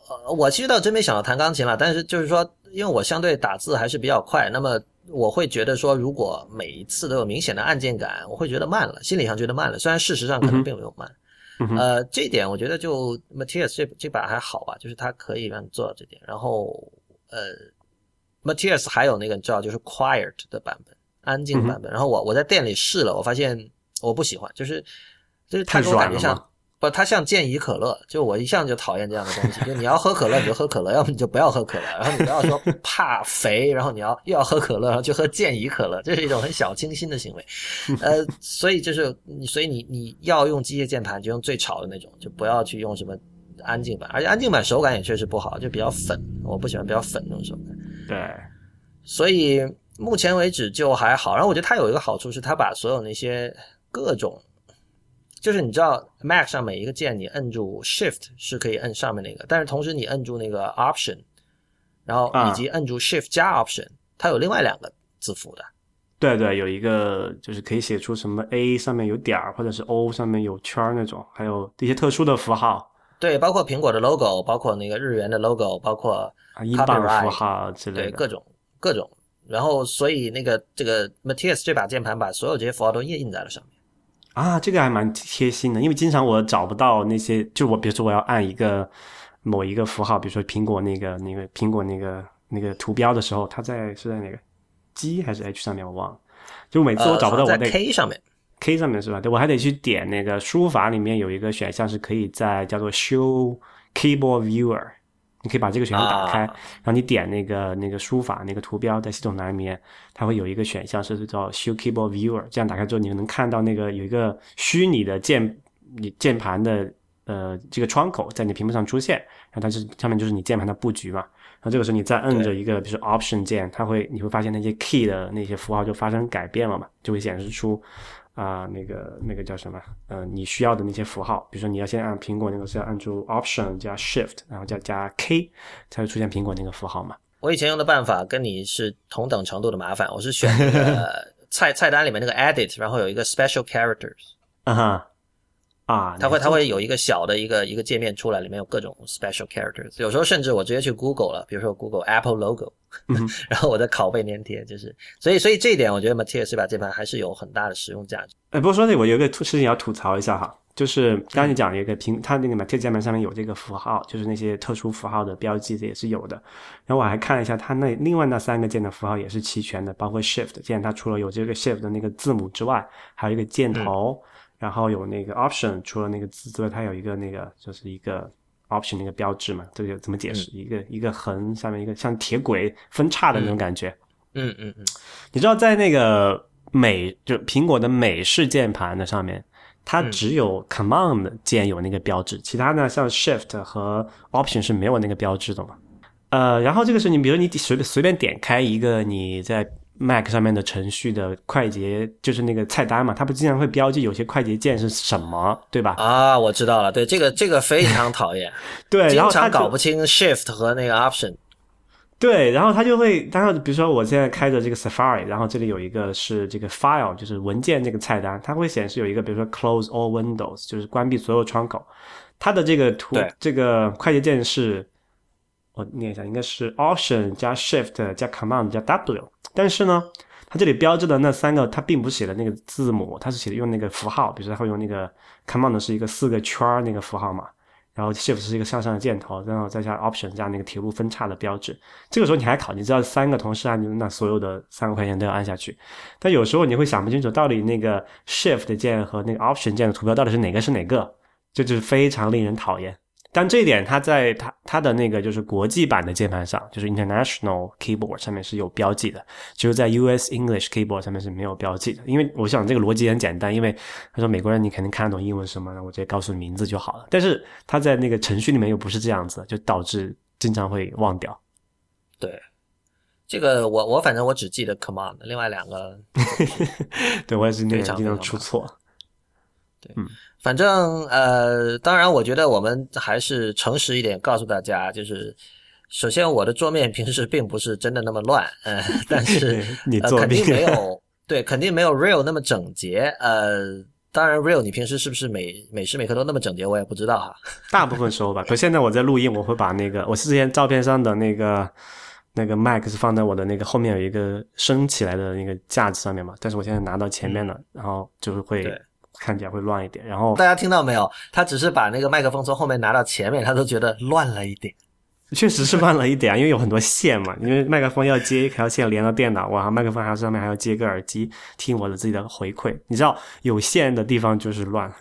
呃，我其实倒真没想到弹钢琴了，但是就是说，因为我相对打字还是比较快，那么。我会觉得说，如果每一次都有明显的按键感，我会觉得慢了，心理上觉得慢了。虽然事实上可能并没有慢，呃，这一点我觉得就 Matias 这这把还好吧，就是它可以让你做到这点。然后呃，Matias 还有那个你知道，就是 Quiet 的版本，安静版本。然后我我在店里试了，我发现我不喜欢，就是就是它给我感觉像。不，它像健怡可乐，就我一向就讨厌这样的东西。就你要喝可乐，你就喝可乐；要么你就不要喝可乐。然后你不要说 怕肥，然后你要又要喝可乐，然后就喝健怡可乐，这是一种很小清新的行为。呃，所以就是你，所以你你要用机械键盘，就用最吵的那种，就不要去用什么安静版。而且安静版手感也确实不好，就比较粉，我不喜欢比较粉那种手感。对，所以目前为止就还好。然后我觉得它有一个好处是，它把所有那些各种。就是你知道，Mac 上每一个键你摁住 Shift 是可以摁上面那个，但是同时你摁住那个 Option，然后以及摁住 Shift 加 Option，它有另外两个字符的。对对，有一个就是可以写出什么 A 上面有点儿，或者是 O 上面有圈儿那种，还有一些特殊的符号。对，包括苹果的 logo，包括那个日元的 logo，包括英镑符号之类的，对各种各种。然后所以那个这个 Matias 这把键盘把所有这些符号都印印在了上面。啊，这个还蛮贴心的，因为经常我找不到那些，就我比如说我要按一个某一个符号，比如说苹果那个那个苹果那个那个图标的时候，它在是在哪个 G 还是 H 上面，我忘了。就每次我找不到我那 K 上面，K 上面是吧？对，我还得去点那个输入法里面有一个选项是可以在叫做 Show Keyboard Viewer，你可以把这个选项打开，啊然后你点那个那个书法那个图标，在系统栏里面，它会有一个选项是叫 Show Keyboard Viewer，这样打开之后，你能看到那个有一个虚拟的键你键盘的呃这个窗口在你屏幕上出现，然后它是上面就是你键盘的布局嘛。然后这个时候你再摁着一个，比如说 Option 键，它会你会发现那些 key 的那些符号就发生改变了嘛，就会显示出啊、那个那个叫什么呃你需要的那些符号，比如说你要先按苹果那个是要按住 Option 加 Shift，然后再加 K 才会出现苹果那个符号嘛。我以前用的办法跟你是同等程度的麻烦，我是选那个 菜菜单里面那个 Edit，然后有一个 Special Characters，啊哈啊，它会那它会有一个小的一个一个界面出来，里面有各种 special characters。有时候甚至我直接去 Google 了，比如说 Google Apple logo，、嗯 然后我的拷贝粘贴，就是所以所以这一点我觉得这把键盘还是有很大的实用价值。哎，不过说那我有一个事情要吐槽一下哈，就是刚才你讲有一个平，它那个 Matic 键盘上面有这个符号，就是那些特殊符号的标记，这也是有的。然后我还看了一下，它那另外那三个键的符号也是齐全的，包括 Shift 键，它除了有这个 Shift 的那个字母之外，还有一个箭头，然后有那个 Option，除了那个字之外，它有一个那个就是一个 Option 那个标志嘛，这个怎么解释？一个一个横下面一个像铁轨分叉的那种感觉。嗯嗯嗯，你知道在那个美就苹果的美式键盘的上面，它只有 Command 键有那个标志，其他呢像 Shift 和 Option 是没有那个标志的嘛。呃，然后这个是你，比如你随便随便点开一个你在 Mac 上面的程序的快捷，就是那个菜单嘛，它不经常会标记有些快捷键是什么，对吧？啊，我知道了，对这个这个非常讨厌，对，然经后它就常搞不清 Shift 和那个 Option。对，然后它就会，当然，比如说我现在开着这个 Safari，然后这里有一个是这个 File，就是文件这个菜单，它会显示有一个，比如说 Close All Windows，就是关闭所有窗口。它的这个图，这个快捷键是，我念一下，应该是 Option 加 Shift 加 Command 加 W，但是呢，它这里标志的那三个，它并不写的那个字母，它是写的用那个符号，比如说它会用那个 Command 是一个四个圈那个符号嘛。然后 Shift 是一个向上的箭头，然后再加 Option 加那个铁路分叉的标志。这个时候你还考，你知道三个同时按，那所有的三个块键都要按下去。但有时候你会想不清楚，到底那个 Shift 键和那个 Option 键的图标到底是哪个是哪个，这就是非常令人讨厌。但这一点它在它它的那个就是国际版的键盘上，就是 International Keyboard 上面是有标记的，只有在 US English Keyboard 上面是没有标记的。因为我想这个逻辑很简单，因为他说美国人你肯定看得懂英文什么，那我直接告诉你名字就好了。但是他在那个程序里面又不是这样子，就导致经常会忘掉。对，这个我我反正我只记得 Command，另外两个 对我也是那个经常常非常麻出错。反正呃，当然，我觉得我们还是诚实一点，告诉大家，就是首先我的桌面平时并不是真的那么乱，呃，但是 你作弊呃肯定没有对，肯定没有 Real 那么整洁，呃。当然，Real，你平时是不是每每时每刻都那么整洁，我也不知道哈。大部分时候吧。可现在我在录音，我会把那个我之前照片上的那个那个 Mac 是放在我的那个后面有一个升起来的那个架子上面嘛，但是我现在拿到前面了，然后就是会对看起来会乱一点。然后大家听到没有？他只是把那个麦克风从后面拿到前面，他都觉得乱了一点。确实是乱了一点啊，因为有很多线嘛，因为麦克风要接一条线连到电脑，哇，麦克风还要上面还要接个耳机听我的自己的回馈。你知道有线的地方就是乱。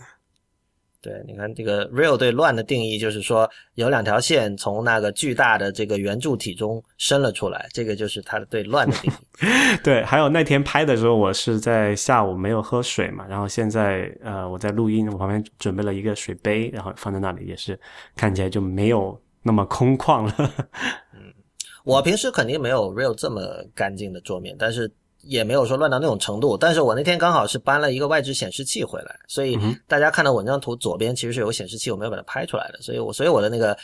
对，你看这个 real 对乱的定义，就是说有两条线从那个巨大的这个圆柱体中伸了出来，这个就是它的对乱的定义。对，还有那天拍的时候，我是在下午没有喝水嘛，然后现在呃我在录音，我旁边准备了一个水杯，然后放在那里，也是看起来就没有那么空旷了。嗯我平时肯定没有 real 这么干净的桌面，但是也没有说乱到那种程度。但是我那天刚好是搬了一个外置显示器回来，所以大家看到我那张图左边其实是有显示器，我没有把它拍出来的，所以我所以我的那个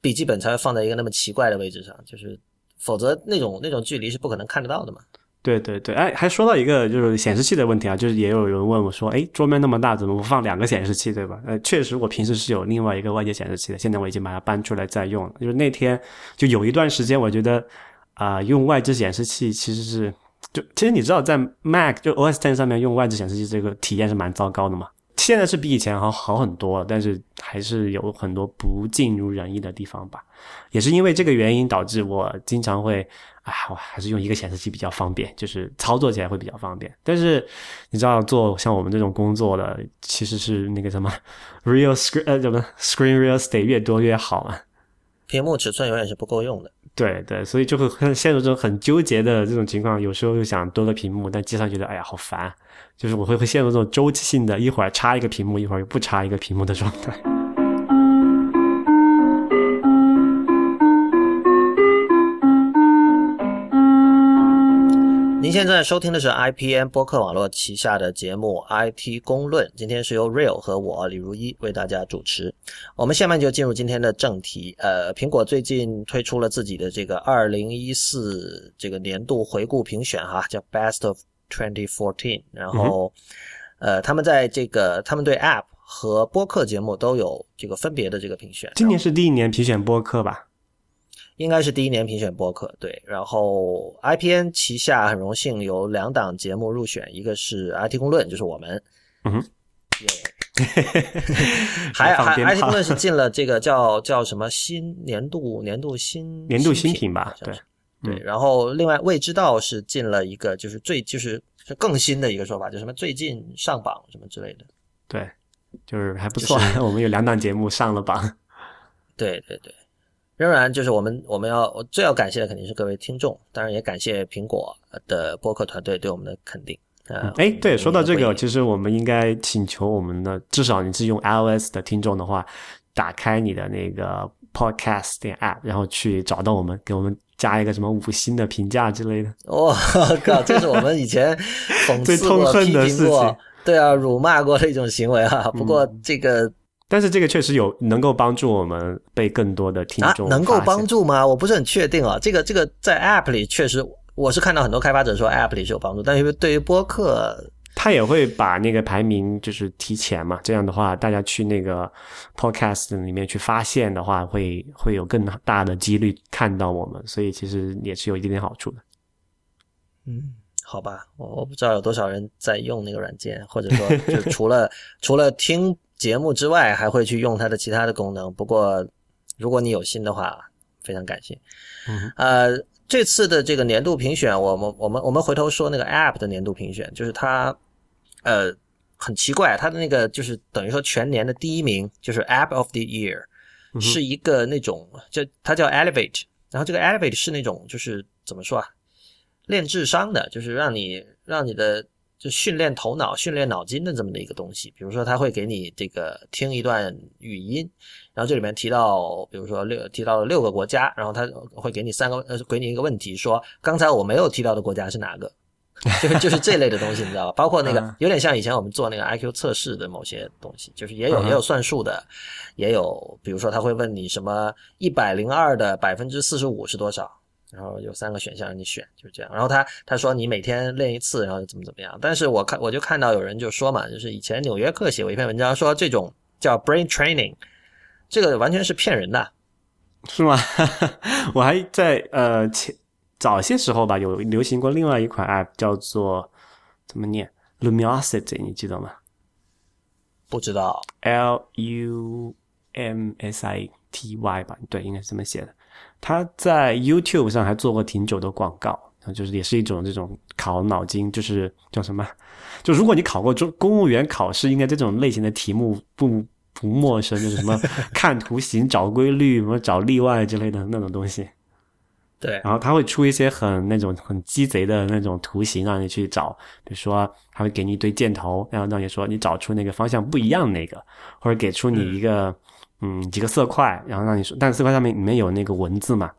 笔记本才会放在一个那么奇怪的位置上，就是否则那种那种距离是不可能看得到的嘛。对对对，哎，还说到一个就是显示器的问题啊，就是也有人问我说，哎，桌面那么大，怎么不放两个显示器，对吧？呃，确实我平时是有另外一个外接显示器的，现在我已经把它搬出来再用了。就是那天就有一段时间，我觉得啊、用外置显示器其实是就其实你知道，在 Mac 就 OS Ten 上面用外置显示器这个体验是蛮糟糕的嘛。现在是比以前好好很多了，但是还是有很多不尽如人意的地方吧。也是因为这个原因，导致我经常会，啊，我还是用一个显示器比较方便，就是操作起来会比较方便。但是你知道，做像我们这种工作的，其实是那个什么 real screen 呃，怎么 screen real estate 越多越好嘛。屏幕尺寸永远是不够用的。对对，所以就会很陷入这种很纠结的这种情况。有时候又想多个屏幕，但经常觉得哎呀好烦，就是我会会陷入这种周期性的，一会儿插一个屏幕，一会儿又不插一个屏幕的状态。您现在收听的是 IPN 播客网络旗下的节目《IT 公论》，今天是由 Real 和我李如一为大家主持。我们下面就进入今天的正题。呃，苹果最近推出了自己的这个2014这个年度回顾评选，哈，叫 Best of 2014。然后，呃，他们在这个他们对 App 和播客节目都有这个分别的这个评选。今年是第一年评选播客吧？应该是第一年评选播客，对。然后 IPN 旗下很荣幸有两档节目入选，一个是 IT 公论，就是我们，嗯哼，还还 IT 公论是进了这个叫叫什么新年度年度新年度新品吧？对对。然后另外未知道是进了一个就是最就是是更新的一个说法，就什么最近上榜什么之类的。对，就是还不错，我们有两档节目上了榜。对对对。仍然就是我们我们要我最要感谢的肯定是各位听众，当然也感谢苹果的播客团队对我们的肯定。呃，哎，对，说到这个，其实我们应该请求我们的，至少你是用 iOS 的听众的话，打开你的那个 Podcast 点 App，然后去找到我们，给我们加一个什么五星的评价之类的。我靠，这是我们以前 讽刺过、批评过，对啊，辱骂过的一种行为啊。不过这个。但是这个确实有能够帮助我们被更多的听众能够帮助吗？我不是很确定啊。这个这个在 App 里确实，我是看到很多开发者说 App 里是有帮助，但是对于播客，他也会把那个排名就是提前嘛。这样的话，大家去那个 Podcast 里面去发现的话，会会有更大的几率看到我们，所以其实也是有一点点好处的。嗯，好吧，我我不知道有多少人在用那个软件，或者说就除了除了听。节目之外还会去用它的其他的功能，不过如果你有心的话，非常感谢。呃，这次的这个年度评选，我们我们我们回头说那个 App 的年度评选，就是它呃很奇怪，它的那个就是等于说全年的第一名就是 App of the Year，是一个那种就它叫 Elevate，然后这个 Elevate 是那种就是怎么说啊，练智商的，就是让你让你的。就训练头脑、训练脑筋的这么的一个东西，比如说他会给你这个听一段语音，然后这里面提到，比如说六提到了六个国家，然后他会给你三个呃，给你一个问题，说刚才我没有提到的国家是哪个？就就是这类的东西，你知道吧？包括那个有点像以前我们做那个 IQ 测试的某些东西，就是也有也有算术的，也有比如说他会问你什么一百零二的百分之四十五是多少？然后有三个选项让你选，就是这样。然后他他说你每天练一次，然后怎么怎么样。但是我看我就看到有人就说嘛，就是以前《纽约客》写过一篇文章，说这种叫 brain training，这个完全是骗人的，是吗？我还在呃前早些时候吧，有流行过另外一款 app 叫做怎么念 Luminosity，你记得吗？不知道，L U M S I T Y 吧？对，应该是这么写的。他在 YouTube 上还做过挺久的广告，就是也是一种这种考脑筋，就是叫什么？就如果你考过中公务员考试，应该这种类型的题目不不陌生，就是什么 看图形找规律，什么找例外之类的那种东西。对，然后他会出一些很那种很鸡贼的那种图形让你去找，比如说他会给你一堆箭头，然后让你说你找出那个方向不一样那个，或者给出你一个。嗯，几个色块，然后让你说，但色块上面里面有那个文字嘛？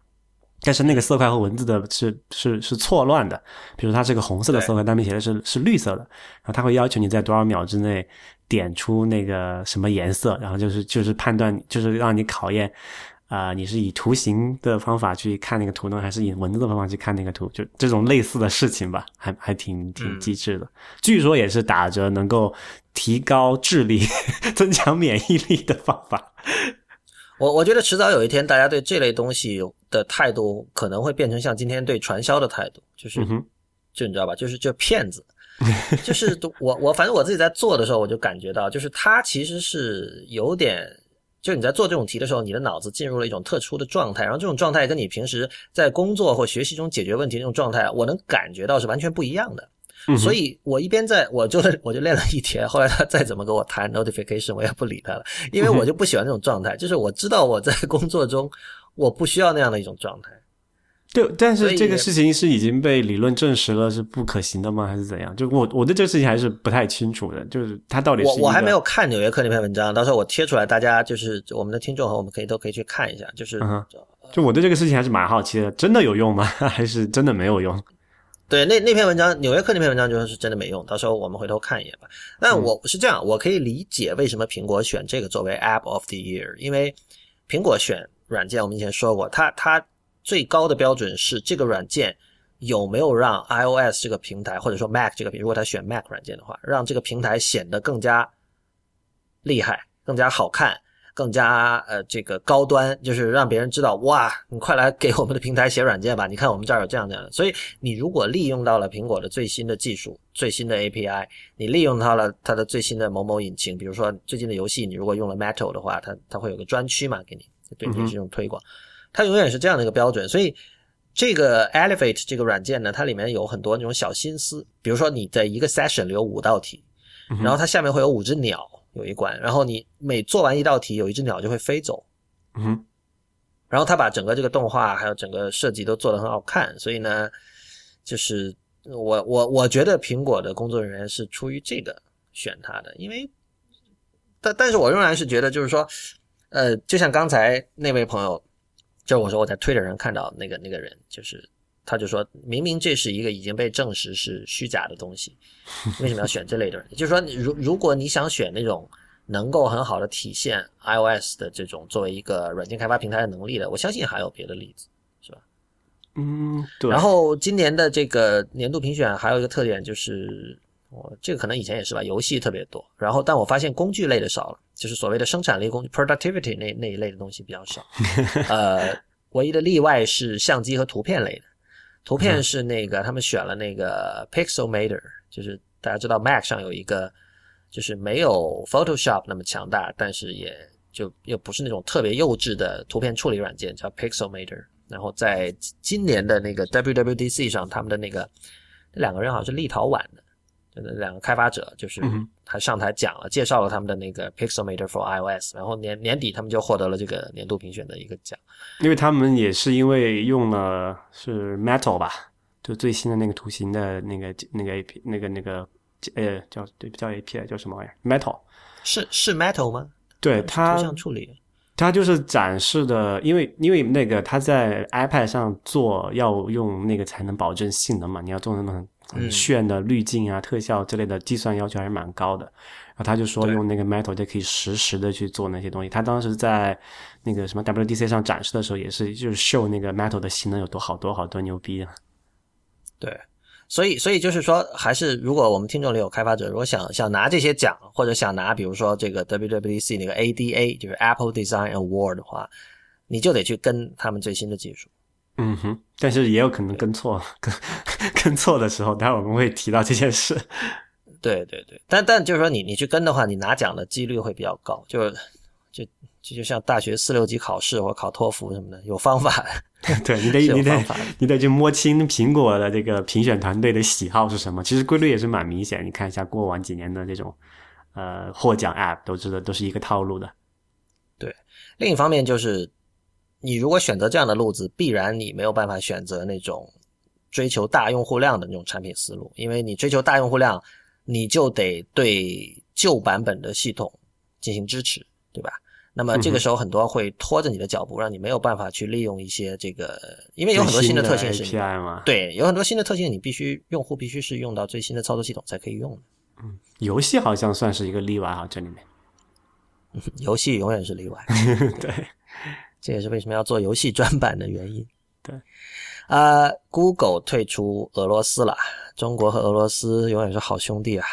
但是那个色块和文字的是是是错乱的。比如它是个红色的色块，上面写的是是绿色的，然后它会要求你在多少秒之内点出那个什么颜色，然后就是就是判断，就是让你考验啊，你是以图形的方法去看那个图呢，还是以文字的方法去看那个图？就这种类似的事情吧，还还挺挺机智的。据说也是打着能够。提高智力、增强免疫力的方法，我我觉得迟早有一天，大家对这类东西的态度可能会变成像今天对传销的态度，就是就你知道吧，就是就骗子，就是我我反正我自己在做的时候，我就感觉到，就是他其实是有点，就你在做这种题的时候，你的脑子进入了一种特殊的状态，然后这种状态跟你平时在工作或学习中解决问题那种状态，我能感觉到是完全不一样的。所以，我一边在我就 我就练了一天，后来他再怎么跟我谈 notification，我也不理他了，因为我就不喜欢那种状态。就是我知道我在工作中，我不需要那样的一种状态。对，但是这个事情是已经被理论证实了是不可行的吗？还是怎样？就我我对这个事情还是不太清楚的，就是它到底是我我还没有看《纽约客》那篇文章，到时候我贴出来，大家就是我们的听众和我们可以都可以去看一下。就是、嗯就我对这个事情还是蛮好奇的，真的有用吗？还是真的没有用？对那那篇文章，《纽约客》那篇文章就是真的没用，到时候我们回头看一眼吧。但我是这样，我可以理解为什么苹果选这个作为 App of the Year，因为苹果选软件，我们以前说过，它它最高的标准是这个软件有没有让 iOS 这个平台，或者说 Mac 这个平，如果它选 Mac 软件的话，让这个平台显得更加厉害、更加好看、更加呃这个高端，就是让别人知道哇，你快来给我们的平台写软件吧！你看我们这儿有这样这样的。所以你如果利用到了苹果的最新的技术、最新的 API，你利用到了它的最新的某某引擎，比如说最近的游戏，你如果用了 Metal 的话，它它会有个专区嘛给你，对你是这种推广。它永远是这样的一个标准，所以这个 Elevate 这个软件呢，它里面有很多那种小心思，比如说你的一个 session 里有五道题，然后它下面会有五只鸟有一关，然后你每做完一道题，有一只鸟就会飞走，嗯，然后他把整个这个动画还有整个设计都做得很好看，所以呢，就是我我我觉得苹果的工作人员是出于这个选他的，因为但但是我仍然是觉得就是说，呃，就像刚才那位朋友，就是我说我在 Twitter 上看到那个那个人，就是他就说明明这是一个已经被证实是虚假的东西，为什么要选这类的人？就是说，如如果你想选那种能够很好的体现 iOS 的这种作为一个软件开发平台的能力的，我相信还有别的例子。是吧嗯，对。然后今年的这个年度评选还有一个特点就是，我这个可能以前也是吧，游戏特别多。然后，但我发现工具类的少了，就是所谓的生产力工具 （productivity） 那那一类的东西比较少。呃，唯一的例外是相机和图片类的。图片是那个他们选了那个 Pixelmator，就是大家知道 Mac 上有一个，就是没有 Photoshop 那么强大，但是也就又不是那种特别幼稚的图片处理软件，叫 Pixelmator。然后在今年的那个 WWDC 上，他们的那个那两个人好像是立陶宛的，就是两个开发者，就是他上台讲了，介绍了他们的那个 Pixelmator for iOS，然后年年底他们就获得了这个年度评选的一个奖。因为他们也是因为用了是 Metal 吧，就最新的那个图形的那个那个 A P 那个那个呃叫对叫 A P I 叫什么玩意儿 Metal，是是 Metal 吗？图对它像处理。它就是展示的，因为因为那个它在 iPad 上做要用那个才能保证性能嘛，你要做那么炫的滤镜啊、特效之类的，计算要求还是蛮高的。然后他就说用那个 Metal 就可以实时的去做那些东西。他当时在那个什么 WDC 上展示的时候，也是就是秀那个 Metal 的性能有多好多好多牛逼啊。对，所以所以就是说，还是如果我们听众里有开发者，如果想想拿这些奖，或者想拿比如说这个 WWDC 那个 ADA 就是 Apple Design Award 的话，你就得去跟他们最新的技术。嗯哼，但是也有可能跟错，跟 跟错的时候，待会我们会提到这件事。对对对，但但就是说你你去跟的话，你拿奖的几率会比较高，就就就就像大学四六级考试或考托福什么的，有方法。对你得你得你得去摸清苹果的这个评选团队的喜好是什么。其实规律也是蛮明显，你看一下过往几年的这种呃获奖 App 都知道都是一个套路的。对另一方面就是，你如果选择这样的路子，必然你没有办法选择那种追求大用户量的那种产品思路，因为你追求大用户量，你就得对旧版本的系统进行支持，对吧？那么这个时候很多会拖着你的脚步，让你没有办法去利用一些这个，因为有很多新的特性是对，有很多新的特性你必须用户必须是用到最新的操作系统才可以用的。游戏好像算是一个例外哈，这里面。游戏永远是例外。对，这也是为什么要做游戏专版的原因。对，啊、g o o g l e 退出俄罗斯了，中国和俄罗斯永远是好兄弟啊。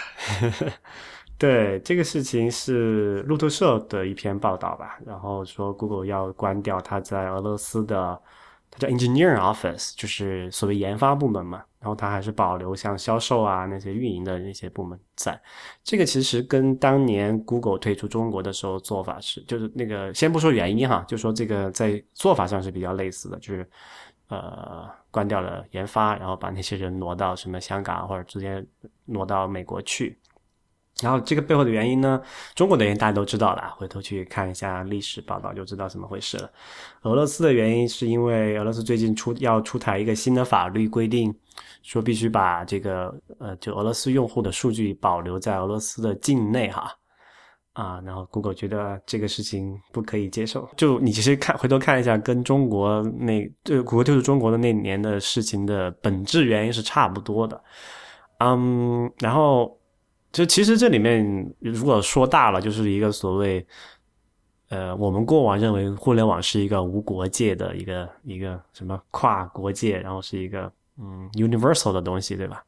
对，这个事情是路透社的一篇报道吧，然后说 Google 要关掉它在俄罗斯的，它叫 Engineering Office，就是所谓研发部门嘛，然后它还是保留像销售啊那些运营的那些部门在。这个其实跟当年 Google 退出中国的时候做法是，就是那个先不说原因哈，就说这个在做法上是比较类似的，就是呃关掉了研发，然后把那些人挪到什么香港或者直接挪到美国去。然后这个背后的原因呢，中国的原因大家都知道了，回头去看一下历史报道就知道怎么回事了。俄罗斯的原因是因为俄罗斯最近出要出台一个新的法律规定，说必须把这个呃就俄罗斯用户的数据保留在俄罗斯的境内哈。啊，然后 Google 觉得这个事情不可以接受。就你其实看回头看一下，跟中国那就谷歌退出中国的那年的事情的本质原因是差不多的。嗯，然后就其实这里面如果说大了，就是一个所谓呃，我们过往认为互联网是一个无国界的一个一个什么跨国界，然后是一个嗯 universal 的东西，对吧？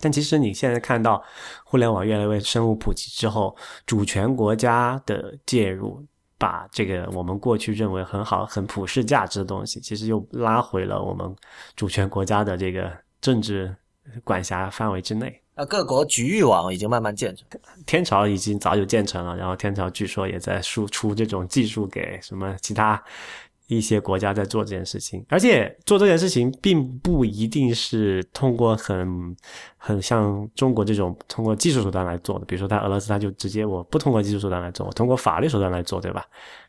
但其实你现在看到互联网越来越深入普及之后，主权国家的介入，把这个我们过去认为很好、很普世价值的东西，其实又拉回了我们主权国家的这个政治管辖范围之内。那各国局域网已经慢慢建成，天朝已经早就建成了，然后天朝据说也在输出这种技术给什么其他。一些国家在做这件事情，而且做这件事情并不一定是通过很很像中国这种通过技术手段来做的。比如说，他俄罗斯他就直接我不通过技术手段来做，我通过法律手段来做，对吧？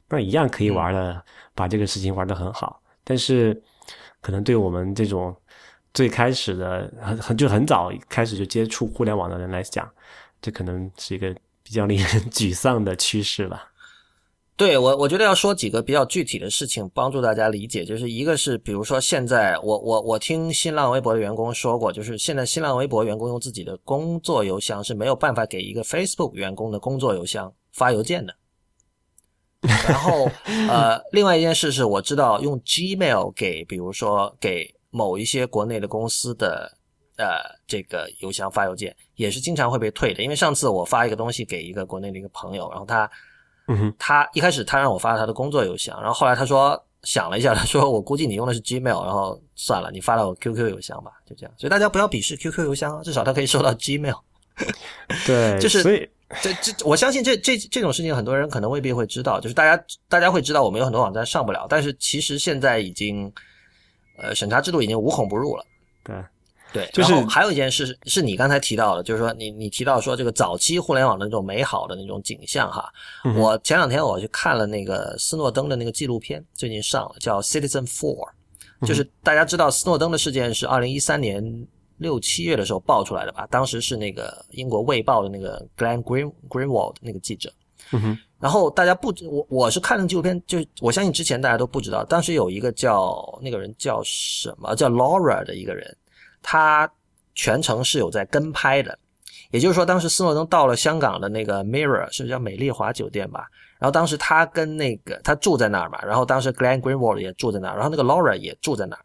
那一样可以玩的，把这个事情玩得很好。但是，可能对我们这种最开始的很很就很早开始就接触互联网的人来讲，这可能是一个比较令人沮丧的趋势吧。对我，我觉得要说几个比较具体的事情，帮助大家理解。就是一个是，比如说现在，我我我听新浪微博的员工说过，就是现在新浪微博员工用自己的工作邮箱是没有办法给一个 Facebook 员工的工作邮箱发邮件的。然后，呃，另外一件事是，我知道用 Gmail 给，比如说给某一些国内的公司的呃这个邮箱发邮件，也是经常会被退的。因为上次我发一个东西给一个国内的一个朋友，然后他。嗯哼，他一开始他让我发他的工作邮箱，然后后来他说想了一下，他说我估计你用的是 Gmail，然后算了，你发到我 QQ 邮箱吧，就这样。所以大家不要鄙视 QQ 邮箱啊，至少他可以收到 Gmail。对，就是所以这这，我相信这这这种事情很多人可能未必会知道，就是大家大家会知道我们有很多网站上不了，但是其实现在已经呃审查制度已经无孔不入了。对。对，就是还有一件事是你刚才提到的，就是说你你提到说这个早期互联网的那种美好的那种景象哈。我前两天我去看了那个斯诺登的那个纪录片，最近上了，叫《Citizen Four》，就是大家知道斯诺登的事件是二零一三年六七月的时候爆出来的吧？当时是那个英国卫报的那个 Glenn Green Greenwald 那个记者。嗯哼。然后大家不，我我是看了纪录片，就我相信之前大家都不知道，当时有一个叫那个人叫什么叫 Laura 的一个人。他全程是有在跟拍的，也就是说，当时斯诺登到了香港的那个 Mirror，是叫美丽华酒店吧？然后当时他跟那个他住在那儿嘛，然后当时 Glenn Greenwald 也住在那儿，然后那个 Laura 也住在那儿，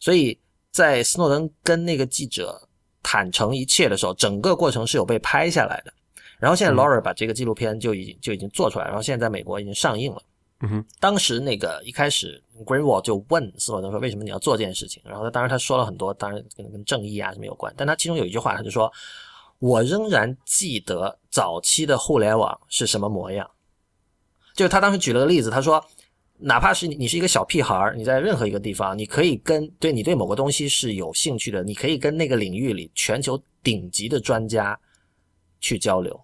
所以在斯诺登跟那个记者坦诚一切的时候，整个过程是有被拍下来的。然后现在 Laura 把这个纪录片就已经就已经做出来，然后现在在美国已经上映了。嗯哼，当时那个一开始，Greenwald 就问斯诺登说：“为什么你要做这件事情？”然后他当然他说了很多，当然跟跟正义啊什么有关。但他其中有一句话，他就说：“我仍然记得早期的互联网是什么模样。”就是他当时举了个例子，他说：“哪怕是你你是一个小屁孩你在任何一个地方，你可以跟对你对某个东西是有兴趣的，你可以跟那个领域里全球顶级的专家去交流。”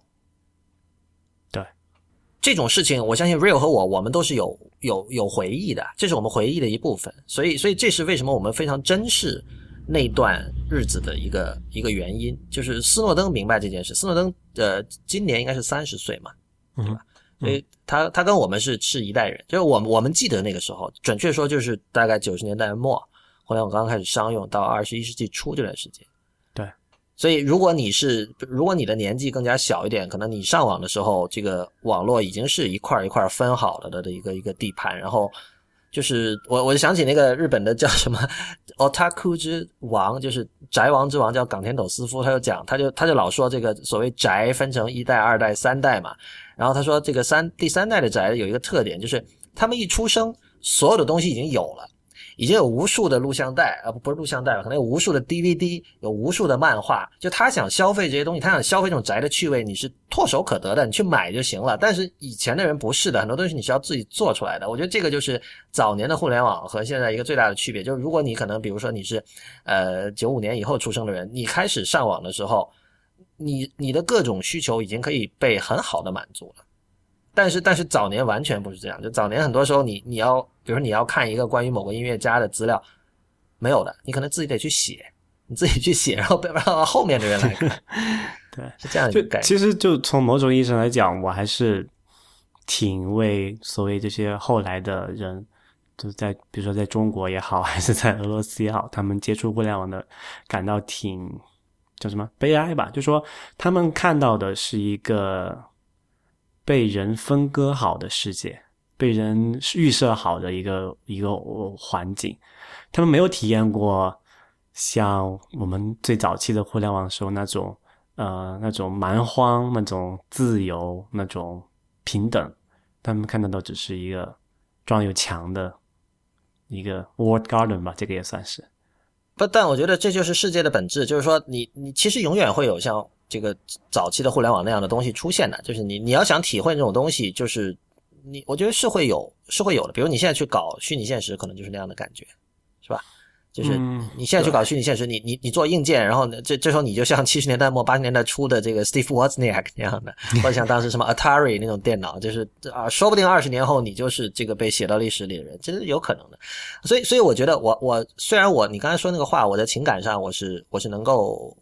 这种事情，我相信 Real 和我，我们都是有有有回忆的，这是我们回忆的一部分。所以，所以这是为什么我们非常珍视那段日子的一个一个原因。就是斯诺登明白这件事，斯诺登呃，今年应该是三十岁嘛，对吧？所以他他跟我们是是一代人，就是我们我们记得那个时候，准确说就是大概九十年代末，互联网刚刚开始商用，到二十一世纪初这段时间。所以，如果你是，如果你的年纪更加小一点，可能你上网的时候，这个网络已经是一块一块分好了的的一个一个地盘。然后，就是我我就想起那个日本的叫什么 “otaku 之王”，就是宅王之王，叫冈田斗司夫，他就讲，他就他就老说这个所谓宅分成一代、二代、三代嘛。然后他说，这个三第三代的宅有一个特点，就是他们一出生，所有的东西已经有了。已经有无数的录像带啊，不是录像带了，可能有无数的 DVD，有无数的漫画。就他想消费这些东西，他想消费这种宅的趣味，你是唾手可得的，你去买就行了。但是以前的人不是的，很多东西你是要自己做出来的。我觉得这个就是早年的互联网和现在一个最大的区别，就是如果你可能比如说你是，呃九五年以后出生的人，你开始上网的时候，你你的各种需求已经可以被很好的满足了。但是但是早年完全不是这样，就早年很多时候你你要，比如说你要看一个关于某个音乐家的资料，没有的，你可能自己得去写，你自己去写，然后让后面的人来看。对，是这样一个。其实就从某种意义上来讲，我还是挺为所谓这些后来的人，就在比如说在中国也好，还是在俄罗斯也好，他们接触互联网的，感到挺叫什么悲哀吧？就说他们看到的是一个。被人分割好的世界，被人预设好的一个一个环境，他们没有体验过像我们最早期的互联网时候那种呃那种蛮荒、那种自由、那种平等，他们看到的只是一个装有墙的一个 World garden 吧，这个也算是。不，但我觉得这就是世界的本质，就是说你你其实永远会有像。这个早期的互联网那样的东西出现的，就是你你要想体会这种东西，就是你我觉得是会有是会有的。比如你现在去搞虚拟现实，可能就是那样的感觉，是吧？就是你现在去搞虚拟现实，你你你做硬件，然后这这时候你就像七十年代末八十年代初的这个 Steve Wozniak 那样的，或者像当时什么 Atari 那种电脑，就是啊，说不定二十年后你就是这个被写到历史里的人，这是有可能的。所以所以我觉得我我虽然我你刚才说那个话，我在情感上我是我是能够。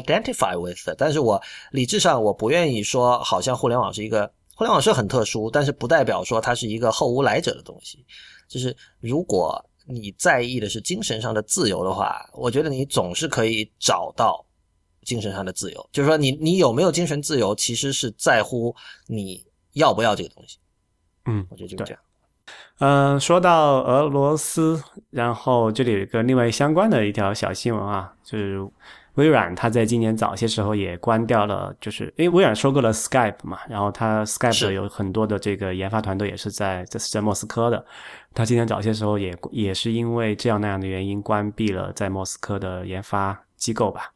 Identify with，但是我理智上我不愿意说，好像互联网是一个互联网是很特殊，但是不代表说它是一个后无来者的东西。就是如果你在意的是精神上的自由的话，我觉得你总是可以找到精神上的自由。就是说，你你有没有精神自由，其实是在乎你要不要这个东西。嗯，我觉得就是这样。嗯，说到俄罗斯，然后这里有一个另外相关的一条小新闻啊，就是。微软它在今年早些时候也关掉了，就是因为微软收购了 Skype 嘛，然后它 Skype 有很多的这个研发团队也是在在在莫斯科的，它今年早些时候也也是因为这样那样的原因关闭了在莫斯科的研发机构吧。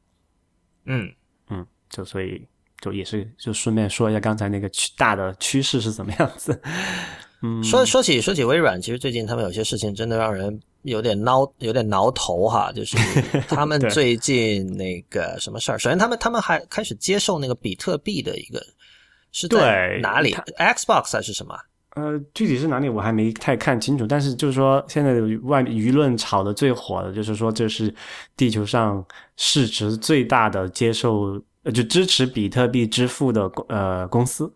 嗯嗯，就所以就也是就顺便说一下刚才那个趋大的趋势是怎么样子。嗯，说说起说起微软，其实最近他们有些事情真的让人。有点挠，有点挠头哈，就是 他们最近那个什么事儿。首先，他们他们还开始接受那个比特币的一个是在哪里？Xbox 还是什么？呃，具体是哪里我还没太看清楚。但是就是说，现在外舆论炒的最火的就是说，这是地球上市值最大的接受就支持比特币支付的呃公司。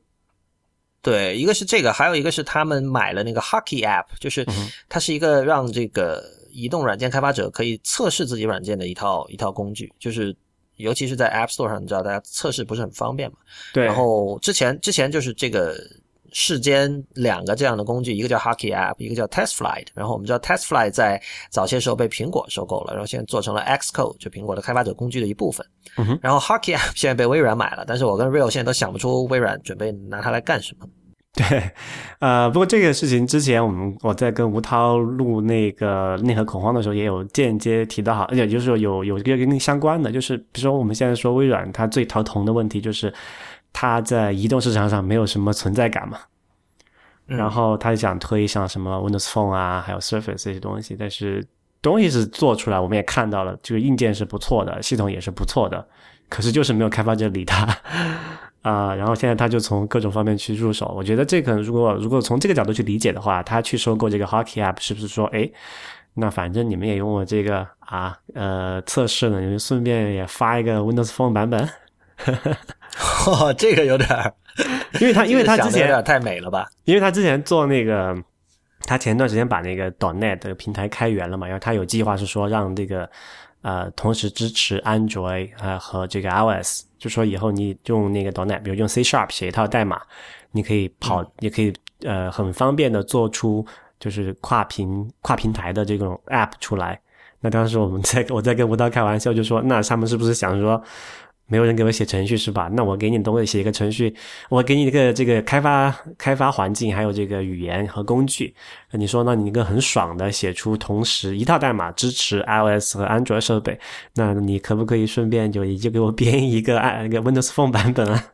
对，一个是这个，还有一个是他们买了那个 Hockey App，就是它是一个让这个移动软件开发者可以测试自己软件的一套一套工具，就是尤其是在 App Store 上，你知道大家测试不是很方便嘛？对。然后之前之前就是这个世间两个这样的工具，一个叫 Hockey App，一个叫 TestFlight。然后我们知道 TestFlight 在早些时候被苹果收购了，然后现在做成了 Xcode，就苹果的开发者工具的一部分。然后 Hockey App 现在被微软买了，但是我跟 Real 现在都想不出微软准备拿它来干什么。对，呃，不过这个事情之前我们我在跟吴涛录那个内核恐慌的时候，也有间接提到哈，而且就是说有有一个跟相关的，就是比如说我们现在说微软，它最头疼的问题就是它在移动市场上没有什么存在感嘛，然后他就想推像什么 Windows Phone 啊，还有 Surface 这些东西，但是东西是做出来，我们也看到了，这个硬件是不错的，系统也是不错的，可是就是没有开发者理他。啊，然后现在他就从各种方面去入手，我觉得这可能如果如果从这个角度去理解的话，他去收购这个 Hockey App 是不是说，哎，那反正你们也用我这个啊，呃，测试了，你们顺便也发一个 Windows Phone 版本？哦，这个有点，因为他因为他之前有点太美了吧？因为他之前做那个，他前段时间把那个 .net 的平台开源了嘛，然后他有计划是说让这个。呃，同时支持 Android 啊和这个 iOS，就说以后你用那个 .NET，比如用 C Sharp 写一套代码，你可以跑，也可以呃很方便的做出就是跨平跨平台的这种 App 出来。那当时我们在我在跟吴涛开玩笑，就说那他们是不是想说？没有人给我写程序是吧？那我给你都会写一个程序，我给你一个这个开发开发环境，还有这个语言和工具。你说那你一个很爽的写出同时一套代码支持 iOS 和安卓设备，那你可不可以顺便就也就给我编一个 那个 Windows Phone 版本啊？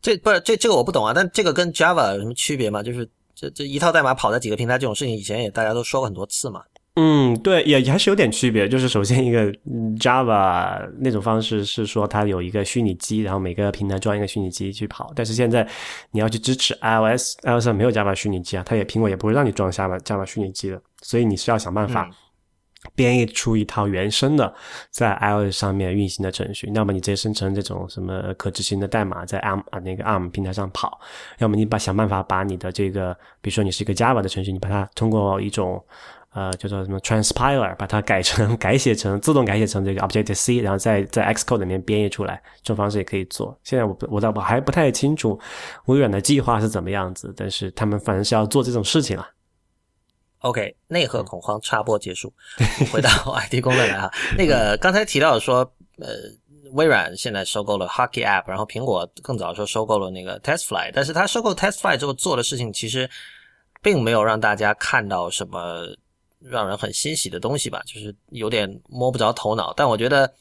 这不是这这个我不懂啊，但这个跟 Java 有什么区别吗？就是这这一套代码跑在几个平台这种事情，以前也大家都说过很多次嘛。嗯，对，也还是有点区别。就是首先一个 Java 那种方式是说它有一个虚拟机，然后每个平台装一个虚拟机去跑。但是现在你要去支持 iOS，iOS 上没有 Java 虚拟机啊，它也苹果也不会让你装 Java Java 虚拟机的，所以你是要想办法。编译出一套原生的在 iOS 上面运行的程序，要么你直接生成这种什么可执行的代码在 ARM 啊那个 ARM 平台上跑，要么你把想办法把你的这个，比如说你是一个 Java 的程序，你把它通过一种呃叫做什么 transpiler 把它改成 改写成自动改写成这个 Objective C，然后在在 Xcode 里面编译出来，这种方式也可以做。现在我我倒我还不太清楚微软的计划是怎么样子，但是他们反正是要做这种事情了。OK，内核恐慌插播结束，回到 IT 公论来哈。那个刚才提到说，呃，微软现在收购了 Hockey App，然后苹果更早说收购了那个 TestFly，但是它收购 TestFly 之后做的事情其实并没有让大家看到什么让人很欣喜的东西吧，就是有点摸不着头脑。但我觉得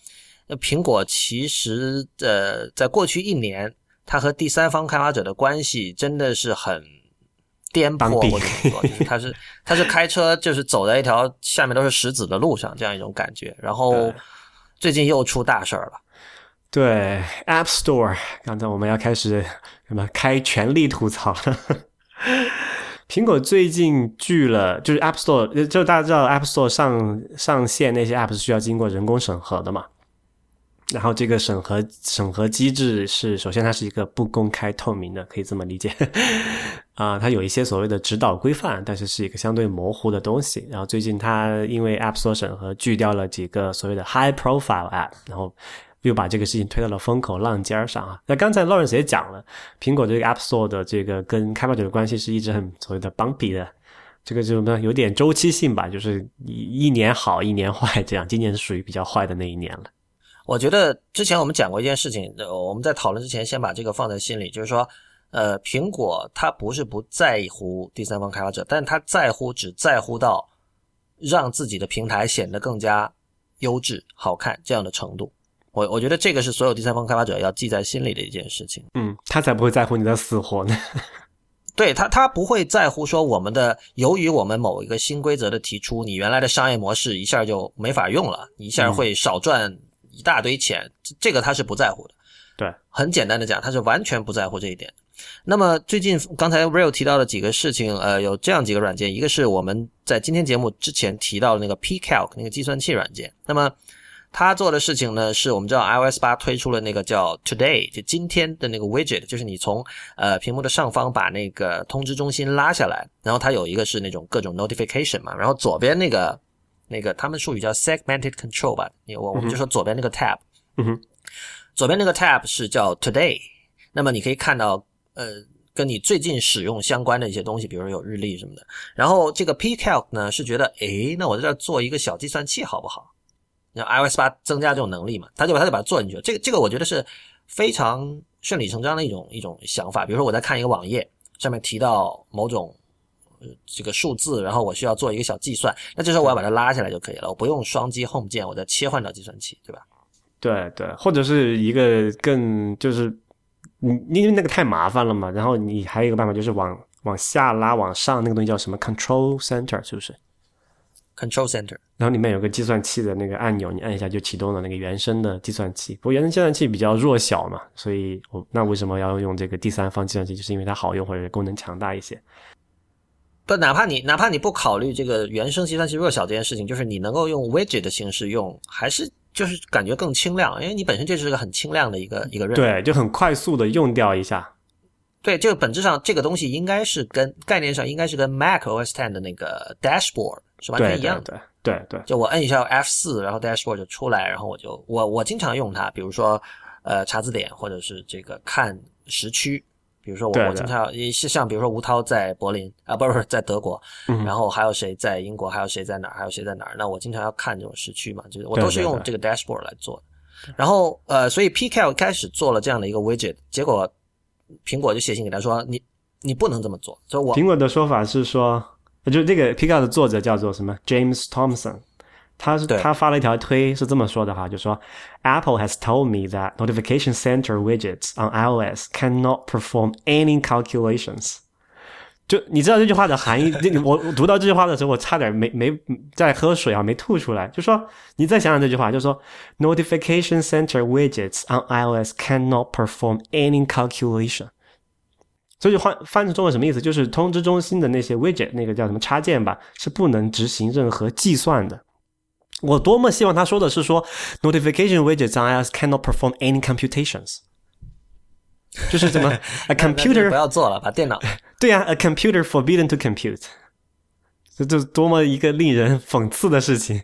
苹果其实呃，在过去一年，它和第三方开发者的关系真的是很。颠簸或者说，就是它是他是开车，就是走在一条下面都是石子的路上，这样一种感觉。然后最近又出大事儿了。对，App Store，刚才我们要开始什么开全力吐槽了。苹果最近拒了，就是 App Store，就大家知道 App Store 上上线那些 App 是需要经过人工审核的嘛。然后这个审核审核机制是，首先它是一个不公开透明的，可以这么理解。啊，它有一些所谓的指导规范，但是是一个相对模糊的东西。然后最近它因为 App Store 审核拒掉了几个所谓的 High Profile App，然后又把这个事情推到了风口浪尖上啊。那刚才 Lawrence 也讲了，苹果这个 App Store 的这个跟开发者的关系是一直很所谓的 bumpy 的，这个就呢有点周期性吧，就是一一年好一年坏这样。今年是属于比较坏的那一年了。我觉得之前我们讲过一件事情，我们在讨论之前先把这个放在心里，就是说。呃，苹果它不是不在乎第三方开发者，但它在乎，只在乎到让自己的平台显得更加优质、好看这样的程度。我我觉得这个是所有第三方开发者要记在心里的一件事情。嗯，他才不会在乎你的死活呢。对他，他不会在乎说我们的，由于我们某一个新规则的提出，你原来的商业模式一下就没法用了，一下会少赚一大堆钱。这个他是不在乎的。对，很简单的讲，他是完全不在乎这一点。那么最近刚才 Real 提到的几个事情，呃，有这样几个软件，一个是我们在今天节目之前提到的那个 Pcalc 那个计算器软件。那么他做的事情呢，是我们知道 iOS 八推出了那个叫 Today，就今天的那个 widget，就是你从呃屏幕的上方把那个通知中心拉下来，然后它有一个是那种各种 notification 嘛，然后左边那个那个他们术语叫 segmented control 吧，我我们就说左边那个 tab，嗯哼，左边那个 tab 是叫 Today，那么你可以看到。呃，跟你最近使用相关的一些东西，比如说有日历什么的。然后这个 Pcalc 呢是觉得，诶，那我在这做一个小计算器好不好？那 iOS 八增加这种能力嘛，他就把他就把它做进去了。这个这个我觉得是非常顺理成章的一种一种想法。比如说我在看一个网页，上面提到某种这个数字，然后我需要做一个小计算，那这时候我要把它拉下来就可以了，我不用双击 Home 键，我再切换到计算器，对吧？对对，或者是一个更就是。你因为那个太麻烦了嘛，然后你还有一个办法就是往往下拉往上那个东西叫什么 Control Center 是不是？Control Center，然后里面有个计算器的那个按钮，你按一下就启动了那个原生的计算器。不过原生计算器比较弱小嘛，所以我那为什么要用这个第三方计算器？就是因为它好用或者功能强大一些。不，哪怕你哪怕你不考虑这个原生计算器弱小这件事情，就是你能够用 Widget 的形式用，还是。就是感觉更轻量，因为你本身就是个很轻量的一个一个任务，对，就很快速的用掉一下。对，这个本质上这个东西应该是跟概念上应该是跟 Mac OS Ten 的那个 Dashboard 是完全一样的。对对对，就我摁一下 F 四，然后 Dashboard 就出来，然后我就我我经常用它，比如说呃查字典或者是这个看时区。比如说我我经常也是像比如说吴涛在柏林啊，不是不是 在德国，然后还有谁在英国，还有谁在哪儿，还有谁在哪儿？那我经常要看这种时区嘛，就是我都是用这个 dashboard 来做的。然后呃，所以 Pcal 开始做了这样的一个 widget，结果苹果就写信给他说，你你不能这么做。所以我苹果的说法是说，就这个 Pcal 的作者叫做什么 James Thompson。他是他发了一条推是这么说的哈，就说 Apple has told me that notification center widgets on iOS cannot perform any calculations。 就你知道这句话的含义？这个我我读到这句话的时候，我差点没没在喝水啊，没吐出来。就说你再想想这句话，就说 Notification Center widgets on iOS cannot perform any calculation。 这句话翻成中文什么意思？就是通知中心的那些 widget，那个叫什么插件吧，是不能执行任何计算的。我多么希望他说的是说 Notification widgets on iOS cannot perform any computations。就是怎么 a computer 不要做了，把电脑。对呀、a computer forbidden to compute，这这多么一个令人讽刺的事情。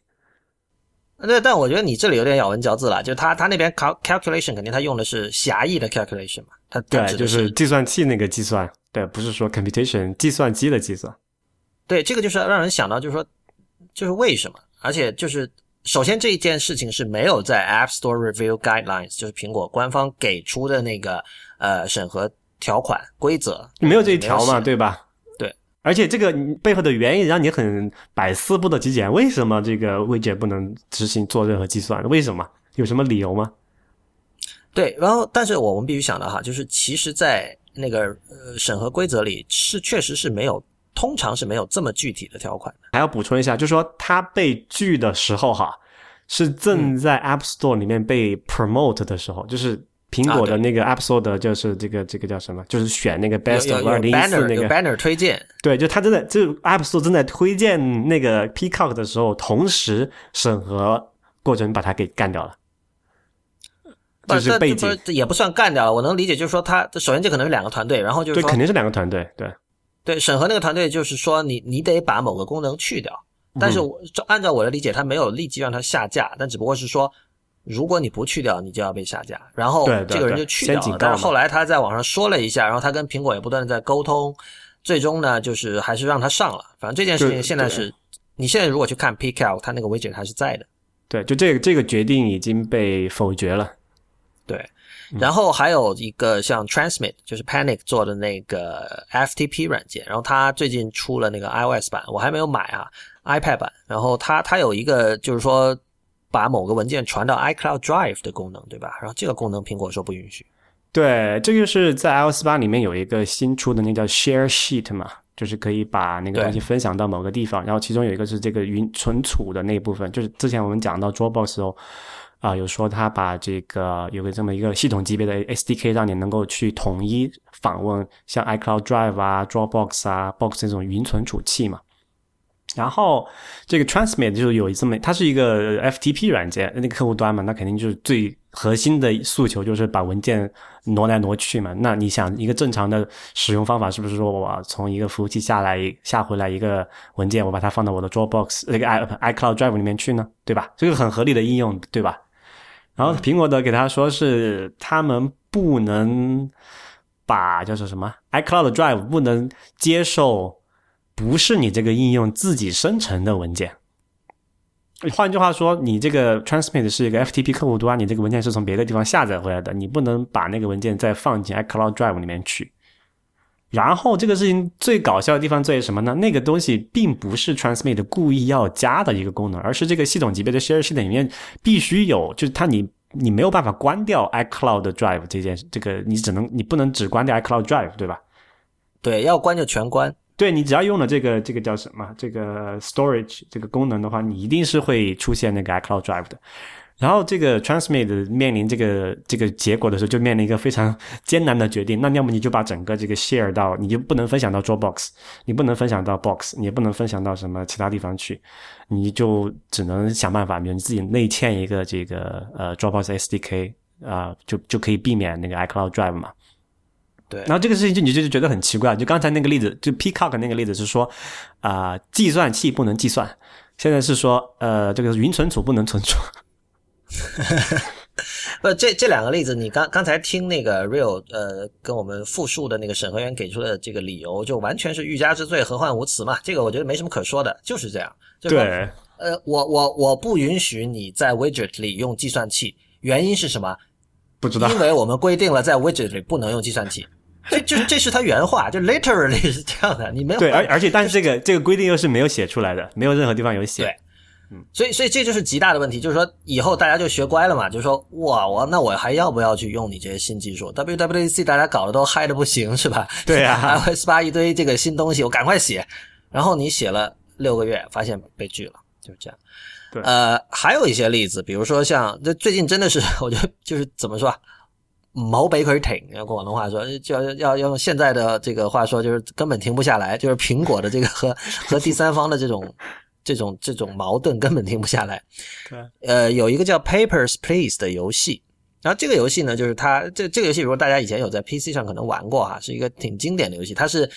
对，但我觉得你这里有点咬文嚼字了，就是他他那边 cal calculation 肯定他用的是狭义的 calculation 嘛，他他对，就是计算器那个计算，对，不是说 computation 计算机的计算。对，这个就是让人想到，就是说，就是为什么？而且就是，首先这一件事情是没有在 App Store Review Guidelines，就是苹果官方给出的那个呃审核条款规则，没有这一条嘛，对吧？对。而且这个背后的原因让你很百思不得其解，为什么这个 widget 不能执行做任何计算？为什么？有什么理由吗？对，然后但是我们必须想到哈，就是其实，在那个呃审核规则里是确实是没有，通常是没有这么具体的条款的。还要补充一下，就是说它被拒的时候哈，是正在 App Store 里面被 promote 的时候，就是苹果的那个 App Store 的，就是这个这个叫什么？就是选那个 Best 有 of 二零一四 banner 那个，banner 推荐，对，就他正在就 App Store 正在推荐那个 Peacock 的时候，同时审核过程把它给干掉了，就是不背景。也不算干掉了。我能理解，就是说他首先这可能是两个团队，然后就是对，肯定是两个团队，对。对，审核那个团队就是说你你得把某个功能去掉，但嗯是我照按照我的理解，它没有立即让它下架，但只不过是说，如果你不去掉，你就要被下架。然后这个人就去掉了，但是后来他在网上说了一下，然后他跟苹果也不断的在沟通，最终呢就是还是让他上了。反正这件事情现在是，你现在如果去看 PCal，它那个 widget 还是在的。对，就这个这个决定已经被否决了。对，然后还有一个像 Transmit，就是 Panic 做的那个 FTP 软件，然后他最近出了那个 iOS 版，我还没有买啊，iPad 版。然后他他有一个就是说把某个文件传到 iCloud Drive 的功能，对吧？然后这个功能苹果说不允许。对，这就是在 iOS 八里面有一个新出的那叫 Share Sheet 嘛，就是可以把那个东西分享到某个地方，然后其中有一个是这个云存储的那一部分，就是之前我们讲到 Dropbox 的时候，啊、有说他把这个有个这么一个系统级别的 SDK，让你能够去统一访问像 iCloud Drive 啊、Dropbox 啊、Box 这种云存储器嘛。然后这个 Transmit 就是有这么，它是一个 FTP 软件，那个客户端嘛，那肯定就是最核心的诉求就是把文件挪来挪去嘛。那你想，一个正常的使用方法是不是说我从一个服务器下来下回来一个文件，我把它放到我的 Dropbox 那个 i iCloud Drive 里面去呢？对吧？这个很合理的应用，对吧？然后苹果的给他说是他们不能把叫做什么 iCloud Drive 不能接受不是你这个应用自己生成的文件。换句话说，你这个 transmit 是一个 FTP 客户端，你这个文件是从别的地方下载回来的，你不能把那个文件再放进 iCloud Drive 里面去。然后这个事情最搞笑的地方在于什么呢？那个东西并不是 Transmit 故意要加的一个功能，而是这个系统级别的 Share 系统里面必须有，就是它你你没有办法关掉 iCloud Drive 这件这个，你只能你不能只关掉 iCloud Drive，对吧？对，要关就全关。对你只要用了这个这个叫什么这个 storage 这个功能的话，你一定是会出现那个 iCloud Drive 的。然后这个 Transmit 面临这个这个结果的时候，就面临一个非常艰难的决定。那要么你就把整个这个 share 到，你就不能分享到 Dropbox，你不能分享到 Box，你也不能分享到什么其他地方去，你就只能想办法，比如你自己内嵌一个这个呃 Dropbox SDK 啊、就就可以避免那个 iCloud Drive 嘛。对然后这个事情就你就觉得很奇怪，就刚才那个例子，就 Peacock 那个例子是说，啊、计算器不能计算，现在是说，呃，这个云存储不能存储。不，这这两个例子，你刚刚才听那个 Real 呃跟我们复述的那个审核员给出的这个理由，就完全是欲加之罪，何患无辞嘛。这个我觉得没什么可说的，就是这样。就是对，呃，我我我不允许你在 widget 里用计算器，原因是什么？不知道。因为我们规定了在 widget 里不能用计算器。这就这是他原话，就 literally 是这样的，你没有对，而而且但是这个这个规定又是没有写出来的，没有任何地方有写。对嗯，所以所以这就是极大的问题，就是说以后大家就学乖了嘛，就是说哇，我那我还要不要去用你这些新技术？WWDC 大家搞得都嗨的不行，是吧？对啊，iOS 八一堆这个新东西，我赶快写，然后你写了六个月，发现被拒了，就是这样。对呃，还有一些例子，比如说像这最近真的是，我觉得就是怎么说啊，毛北腿挺，用广东话说，就要要要用现在的这个话说，就是根本停不下来，就是苹果的这个 和 和第三方的这种这种这种矛盾根本停不下来。对，呃，有一个叫 Papers Please 的游戏，然后这个游戏呢，就是它这这个游戏，如果大家以前有在 PC 上可能玩过哈，是一个挺经典的游戏，它是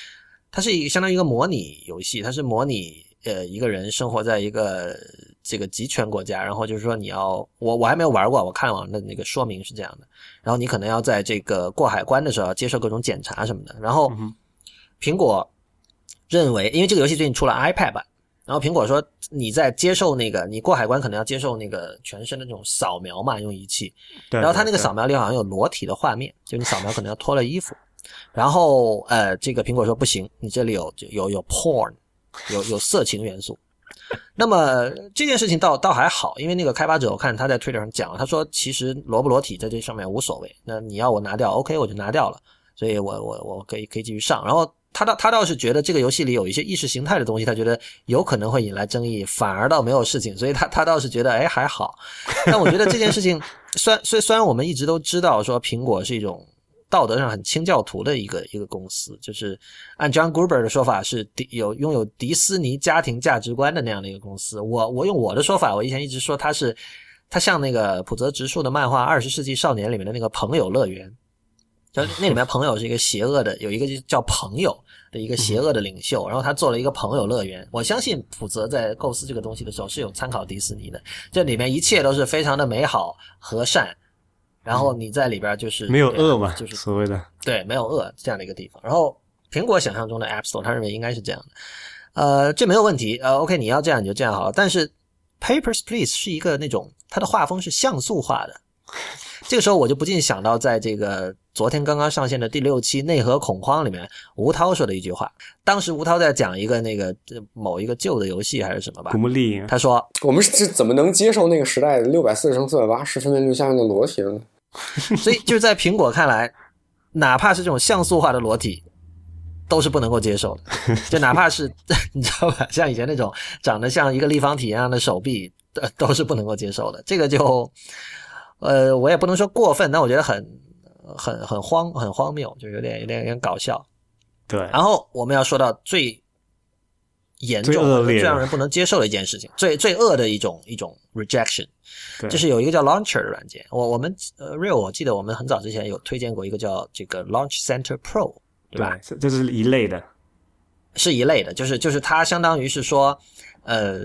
它是一个相当于一个模拟游戏，它是模拟呃一个人生活在一个这个集权国家，然后就是说你要我我还没有玩过，我看网上的那个说明是这样的，然后你可能要在这个过海关的时候要接受各种检查什么的，然后苹果认为，因为这个游戏最近出了 iPad 版，然后苹果说你在接受那个你过海关可能要接受那个全身的那种扫描嘛，用仪器，对，然后它那个扫描里好像有裸体的画面，就你扫描可能要脱了衣服，然后呃，这个苹果说不行，你这里有有有 porn，有有色情元素。那么这件事情倒倒还好，因为那个开发者我看他在 Twitter 上讲了，他说其实裸不裸体在这上面无所谓，那你要我拿掉，OK 我就拿掉了，所以我我我可以可以继续上。然后他倒他倒是觉得这个游戏里有一些意识形态的东西，他觉得有可能会引来争议，反而倒没有事情，所以他他倒是觉得哎还好。但我觉得这件事情，虽然虽虽然我们一直都知道说苹果是一种道德上很清教徒的一个一个公司，就是按 John Gruber 的说法是迪有拥有迪士尼家庭价值观的那样的一个公司。我我用我的说法，我以前一直说它是它像那个浦泽直树的漫画《二十世纪少年》里面的那个朋友乐园。就那里面朋友是一个邪恶的，有一个叫朋友的一个邪恶的领袖，然后他做了一个朋友乐园。我相信浦泽在构思这个东西的时候是有参考迪士尼的，这里面一切都是非常的美好和善，然后你在里边就是没有恶嘛，就是所谓的对，没有恶这样的一个地方。然后苹果想象中的 App Store，他认为应该是这样的，呃，这没有问题，呃，OK，你要这样你就这样好了。但是 Papers Please 是一个那种它的画风是像素化的，这个时候我就不禁想到，在这个昨天刚刚上线的第六期《内核恐慌》里面，吴涛说的一句话。当时吴涛在讲一个那个呃某一个旧的游戏还是什么吧古，墓丽影，他说我们是怎么能接受那个时代的六百四十乘四百八十分辨率下面的裸体呢？所以就是在苹果看来，哪怕是这种像素化的裸体，都是不能够接受的。就哪怕是 你知道吧，像以前那种长得像一个立方体一样的手臂，都都是不能够接受的。这个就，呃，我也不能说过分，但我觉得很很很荒很荒谬，就有点有点有点搞笑。对，然后我们要说到最严重、最让人不能接受的一件事情，最最恶的一种一种 rejection。对就是有一个叫 Launcher 的软件，我我们呃 Real 我记得我们很早之前有推荐过一个叫这个 Launch Center Pro，对吧？这是一类的，是一类的，就是就是它相当于是说，呃，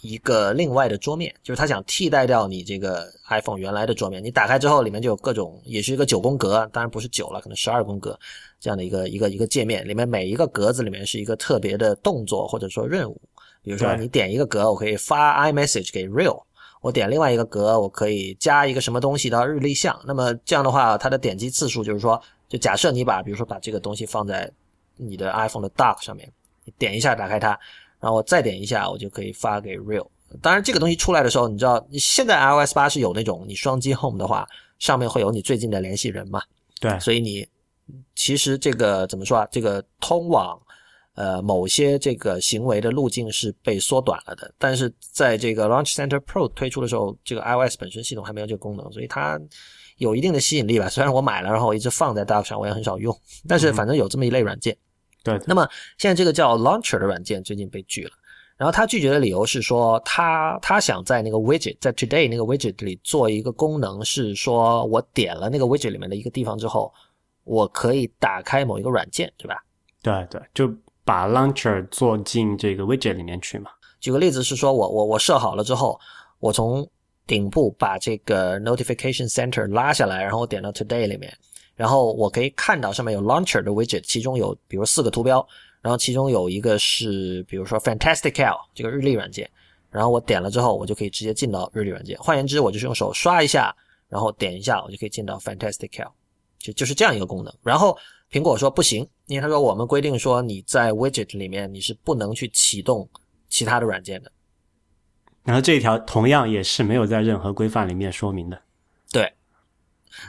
一个另外的桌面，就是它想替代掉你这个 iPhone 原来的桌面。你打开之后，里面就有各种，也是一个九宫格，当然不是九了，可能十二宫格这样的一个一个一个界面，里面每一个格子里面是一个特别的动作或者说任务。比如说你点一个格，我可以发 iMessage 给 Real。我点另外一个格，我可以加一个什么东西到日历项。那么这样的话，它的点击次数就是说，就假设你把，比如说把这个东西放在你的 iPhone 的 Dock 上面，你点一下打开它，然后我再点一下，我就可以发给 Real。当然，这个东西出来的时候，你知道，现在 iOS 八是有那种你双击 Home 的话，上面会有你最近的联系人嘛？对，所以你其实这个怎么说啊？这个通往呃某些这个行为的路径是被缩短了的，但是在这个 Launch Center Pro 推出的时候，这个 iOS 本身系统还没有这个功能，所以它有一定的吸引力吧。虽然我买了，然后我一直放在 Dock 上，我也很少用，但是反正有这么一类软件。对，那么现在这个叫 Launcher 的软件最近被拒了，然后他拒绝的理由是说，他他想在那个 widget，在 Today 那个 widget 里做一个功能，是说我点了那个 widget 里面的一个地方之后，我可以打开某一个软件，对吧？对对，就把 Launcher 做进这个 widget 里面去嘛。举个例子是说我我我设好了之后，我从顶部把这个 Notification Center 拉下来，然后我点到 Today 里面，然后我可以看到上面有 Launcher 的 widget，其中有比如四个图标，然后其中有一个是比如说 Fantastical 这个日历软件，然后我点了之后，我就可以直接进到日历软件。换言之，我就是用手刷一下，然后点一下，我就可以进到 Fantastical，就就是这样一个功能。然后苹果说不行，因为他说我们规定说你在 widget 里面你是不能去启动其他的软件的。然后这一条同样也是没有在任何规范里面说明的。对，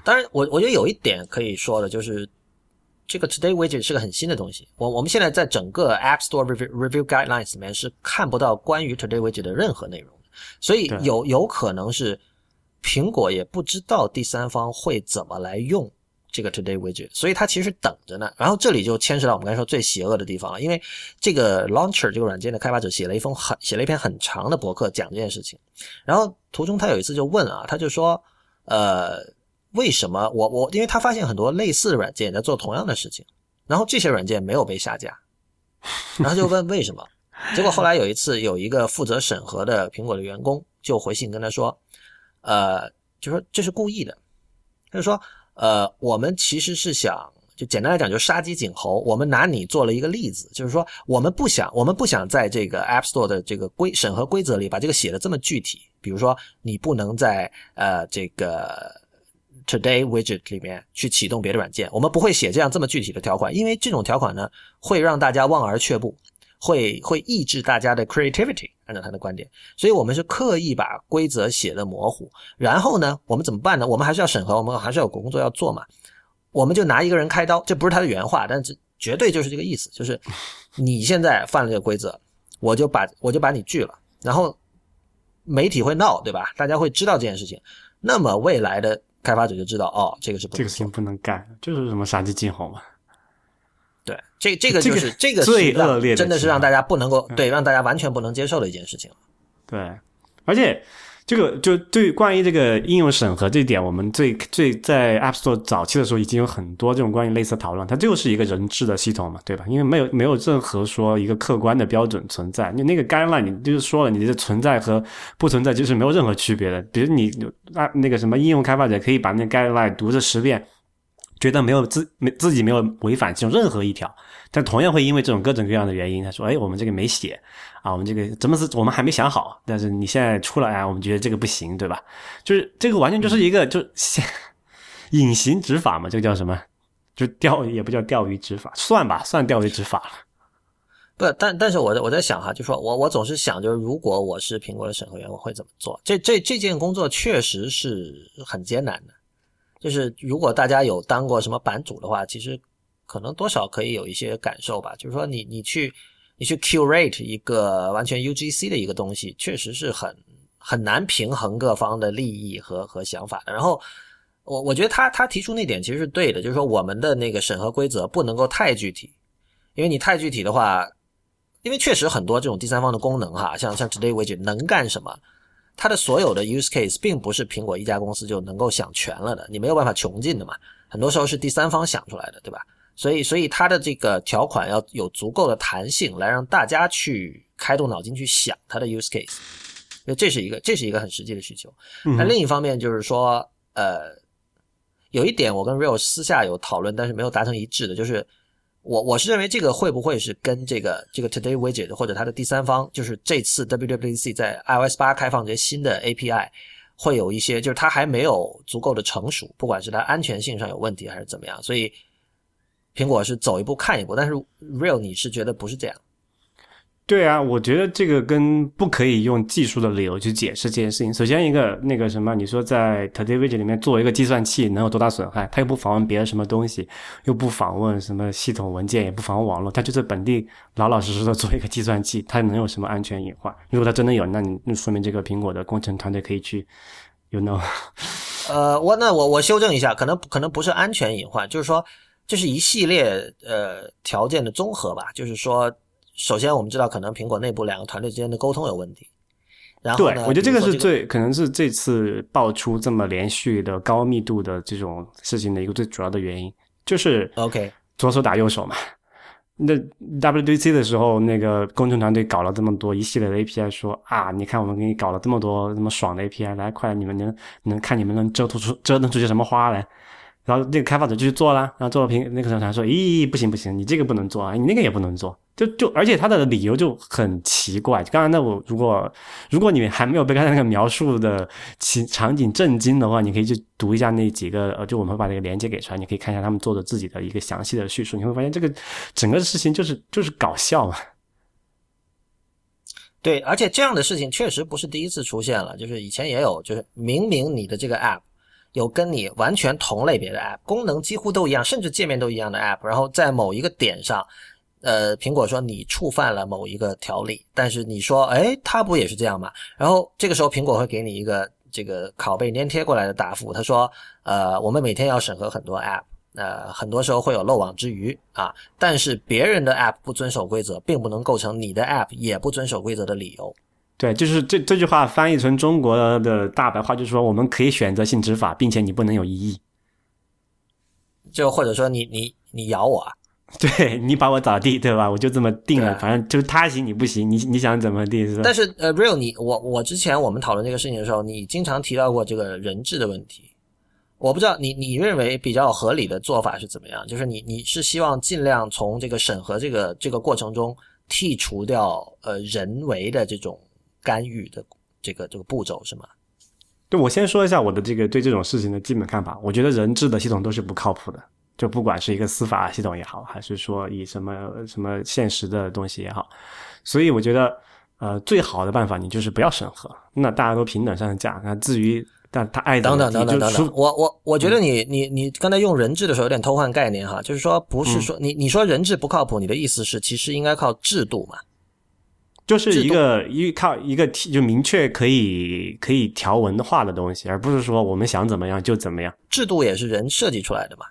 当然我我觉得有一点可以说的就是，这个 Today Widget 是个很新的东西。我我们现在在整个 App Store Review Review Guidelines 里面是看不到关于 Today Widget 的任何内容的，所以有有可能是苹果也不知道第三方会怎么来用这个 Today Widget，所以它其实等着呢。然后这里就牵扯到我们刚才说最邪恶的地方了，因为这个 Launcher 这个软件的开发者写了一封很写了一篇很长的博客讲这件事情，然后途中他有一次就问啊，他就说，呃，为什么我我因为他发现很多类似的软件在做同样的事情，然后这些软件没有被下架，然后就问为什么。结果后来有一次，有一个负责审核的苹果的员工就回信跟他说，呃，就说这是故意的，他就说，呃，我们其实是想，就简单来讲，就杀鸡儆猴。我们拿你做了一个例子，就是说，我们不想，我们不想在这个 App Store 的这个规审核规则里把这个写的这么具体。比如说，你不能在呃这个 Today Widget 里面去启动别的软件，我们不会写这样这么具体的条款，因为这种条款呢会让大家望而却步，会会抑制大家的 creativity。按照他的观点，所以我们是刻意把规则写的模糊。然后呢，我们怎么办呢？我们还是要审核，我们还是要有工作要做嘛。我们就拿一个人开刀，这不是他的原话，但是绝对就是这个意思，就是你现在犯了这个规则，我就把我就把你拒了，然后媒体会闹，对吧？大家会知道这件事情，那么未来的开发者就知道，哦，这个是不这个事情不能干，就是什么杀鸡儆猴嘛。对，这这个就是这个最让恶劣的真的是让大家不能够对，让大家完全不能接受的一件事情。对，而且这个就对关于这个应用审核这一点，我们最最在 App Store 早期的时候已经有很多这种关于类似的讨论。它就是一个人质的系统嘛，对吧？因为没有没有任何说一个客观的标准存在。你那个 guideline 你就是说了，你的存在和不存在就是没有任何区别的。比如你啊那个什么应用开发者可以把那个 guideline 读这十遍。觉得没有自没自己没有违反其中任何一条，但同样会因为这种各种各样的原因，他说：“哎，我们这个没写啊，我们这个怎么是我们还没想好，但是你现在出来啊，我们觉得这个不行，对吧？就是这个完全就是一个就隐形执法嘛，这个叫什么？就钓也不叫钓鱼执法，算吧，算钓鱼执法了。不，但但是我在我在想哈，就说我我总是想，就是如果我是苹果的审核员，我会怎么做？这这这件工作确实是很艰难的。就是如果大家有当过什么版主的话，其实可能多少可以有一些感受吧。就是说你你去你去 curate 一个完全 UGC 的一个东西，确实是很很难平衡各方的利益和和想法的。然后我我觉得他他提出那点其实是对的，就是说我们的那个审核规则不能够太具体，因为你太具体的话，因为确实很多这种第三方的功能哈，像像 Today Widget 能干什么？它的所有的 use case 并不是苹果一家公司就能够想全了的，你没有办法穷尽的嘛。很多时候是第三方想出来的，对吧？所以，所以它的这个条款要有足够的弹性，来让大家去开动脑筋去想它的 use case。因为这是一个，这是一个很实际的需求。那另一方面就是说，呃，有一点我跟 Real 私下有讨论，但是没有达成一致的，就是。我我是认为这个会不会是跟这个这个 Today Widget 或者它的第三方，就是这次 WWDC 在 iOS 八开放这些新的 API，会有一些就是它还没有足够的成熟，不管是它安全性上有问题还是怎么样，所以苹果是走一步看一步。但是 Real 你是觉得不是这样？对啊，我觉得这个跟不可以用技术的理由去解释这件事情。首先，一个那个什么，你说在 Today Widget 里面做一个计算器能有多大损害？它又不访问别的什么东西，又不访问什么系统文件，也不访问网络，它就在本地老老实实的做一个计算器，它能有什么安全隐患？如果它真的有，那你那说明这个苹果的工程团队可以去，you know？呃，我那我我修正一下，可能可能不是安全隐患，就是说这是一系列呃条件的综合吧，就是说。首先，我们知道可能苹果内部两个团队之间的沟通有问题。然后对，我觉得这个是最可能是这次爆出这么连续的高密度的这种事情的一个最主要的原因，就是 OK 左手打右手嘛。那 WDC 的时候，那个工程团队搞了这么多一系列的 API，说啊，你看我们给你搞了这么多这么爽的 API，来，快，你们能能看你们能折腾出折腾出些什么花来。然后那个开发者就去做了，然后做了评那个审查说，咦，不行不行，你这个不能做啊，你那个也不能做，就就而且他的理由就很奇怪。刚才那我如果如果你还没有被刚才那个描述的情场景震惊的话，你可以去读一下那几个呃，就我们会把那个链接给出来，你可以看一下他们做的自己的一个详细的叙述，你会发现这个整个事情就是就是搞笑嘛。对，而且这样的事情确实不是第一次出现了，就是以前也有，就是明明你的这个 app 有跟你完全同类别的 app，功能几乎都一样，甚至界面都一样的 app，然后在某一个点上，呃，苹果说你触犯了某一个条例，但是你说，哎，它不也是这样吗？然后这个时候苹果会给你一个这个拷贝粘贴过来的答复，他说，呃，我们每天要审核很多 app。呃，很多时候会有漏网之鱼啊，但是别人的 App 不遵守规则，并不能构成你的 App 也不遵守规则的理由。对，就是这这句话翻译成中国的大白话，就是说我们可以选择性执法，并且你不能有异议。就或者说你你你咬我，啊，对你把我咋地，对吧？我就这么定了，反正就是他行你不行，你你想怎么地是吧？但是呃，Real 你我我之前我们讨论这个事情的时候，你经常提到过这个人质的问题。我不知道你你认为比较合理的做法是怎么样？就是你你是希望尽量从这个审核这个这个过程中剔除掉呃人为的这种干预的这个这个步骤是吗？对，我先说一下我的这个对这种事情的基本看法。我觉得人质的系统都是不靠谱的，就不管是一个司法系统也好，还是说以什么什么现实的东西也好，所以我觉得呃最好的办法你就是不要审核，那大家都平等上架。那至于。但他爱等等等等等等，我我我觉得你你你刚才用人质的时候有点偷换概念哈，就是说不是说你你说人质不靠谱，你的意思是其实应该靠制度嘛？就是一个依靠一个就明确可以可以条文化的东西，而不是说我们想怎么样就怎么样。制度也是人设计出来的嘛？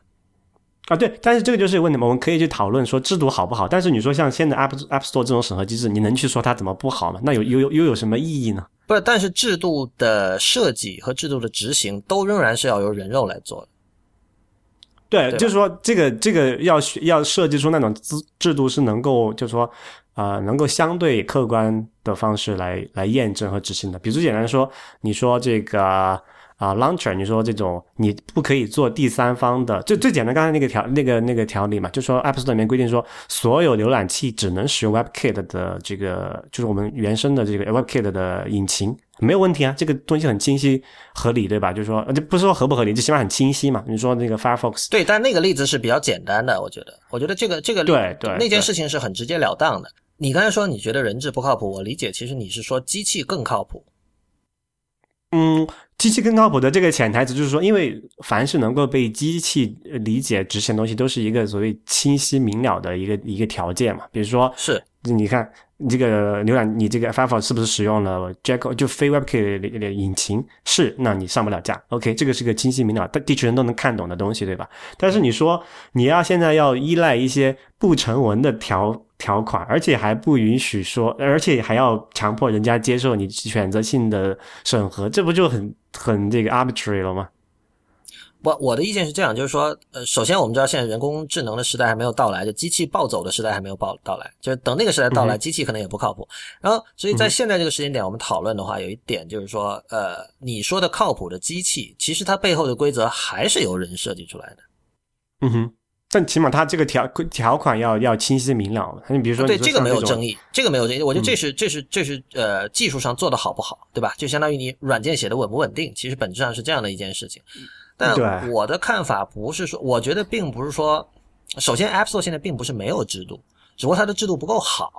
啊，对，但是这个就是问题嘛，我们可以去讨论说制度好不好，但是你说像现在 App App Store 这种审核机制，你能去说它怎么不好吗？那有有又有什么意义呢？不是，但是制度的设计和制度的执行都仍然是要由人肉来做的。对，就是说这个这个要要设计出那种制制度是能够，就是说啊，能够相对客观的方式来来验证和执行的。比如简单说，你说这个。啊，launcher，你说这种你不可以做第三方的，最最简单，刚才那个条那个那个条例嘛，就说 App Store 里面规定说，所有浏览器只能使用 WebKit 的这个，就是我们原生的这个 WebKit 的引擎，没有问题啊，这个东西很清晰合理，对吧？就是说，就不是说合不合理，就起码很清晰嘛。你说那个 Firefox，对，但那个例子是比较简单的，我觉得，我觉得这个这个对对那件事情是很直截了当的。你刚才说你觉得人质不靠谱，我理解，其实你是说机器更靠谱。嗯。机器更靠谱的这个潜台词就是说，因为凡是能够被机器理解执行的东西，都是一个所谓清晰明了的一个一个条件嘛。比如说，是你看你这个浏览，你这个 Firefox 是不是使用了 Jack 就非 WebKit 的引擎？是，那你上不了架。OK，这个是个清晰明了，地球人都能看懂的东西，对吧？但是你说你要现在要依赖一些不成文的条。条款，而且还不允许说，而且还要强迫人家接受你选择性的审核，这不就很很这个 arbitrary 了吗？我我的意见是这样，就是说，呃，首先我们知道现在人工智能的时代还没有到来，就机器暴走的时代还没有报到来，就是等那个时代到来，机器可能也不靠谱。然后，所以在现在这个时间点，我们讨论的话，有一点就是说，呃，你说的靠谱的机器，其实它背后的规则还是由人设计出来的。嗯哼。但起码它这个条条款要要清晰明了。你比如说，对这个没有争议，这个没有争议。我觉得这是这是这是呃技术上做的好不好，对吧？就相当于你软件写的稳不稳定，其实本质上是这样的一件事情。但我的看法不是说，我觉得并不是说，首先 App Store 现在并不是没有制度，只不过它的制度不够好。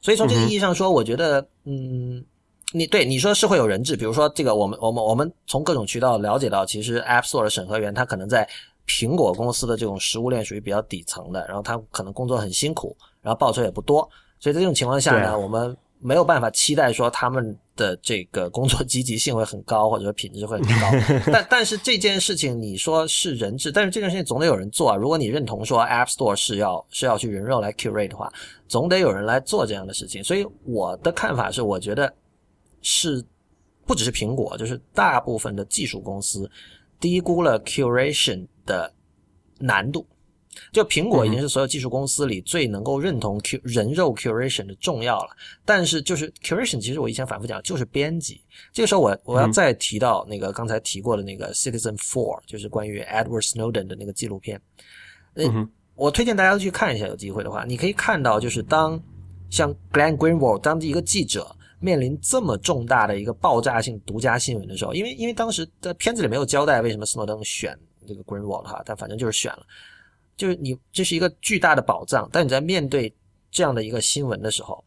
所以从这个意义上说，我觉得，嗯，你对你说是会有人质，比如说这个，我们我们我们从各种渠道了解到，其实 App Store 的审核员他可能在。苹果公司的这种食物链属于比较底层的，然后他可能工作很辛苦，然后报酬也不多，所以在这种情况下呢，我们没有办法期待说他们的这个工作积极性会很高，或者说品质会很高。但但是这件事情你说是人质，但是这件事情总得有人做啊。如果你认同说 App Store 是要是要去人肉来 curate 的话，总得有人来做这样的事情。所以我的看法是，我觉得是不只是苹果，就是大部分的技术公司低估了 curation。的难度，就苹果已经是所有技术公司里最能够认同 Q 人肉 curation 的重要了。但是就是 curation，其实我以前反复讲就是编辑。这个时候我我要再提到那个刚才提过的那个 Citizen Four，就是关于 Edward Snowden 的那个纪录片。嗯，我推荐大家去看一下，有机会的话，你可以看到就是当像 Glenn Greenwald 当一个记者面临这么重大的一个爆炸性独家新闻的时候，因为因为当时在片子里没有交代为什么斯诺登选。这个 Greenwald 哈，但反正就是选了，就是你这是一个巨大的宝藏，但你在面对这样的一个新闻的时候，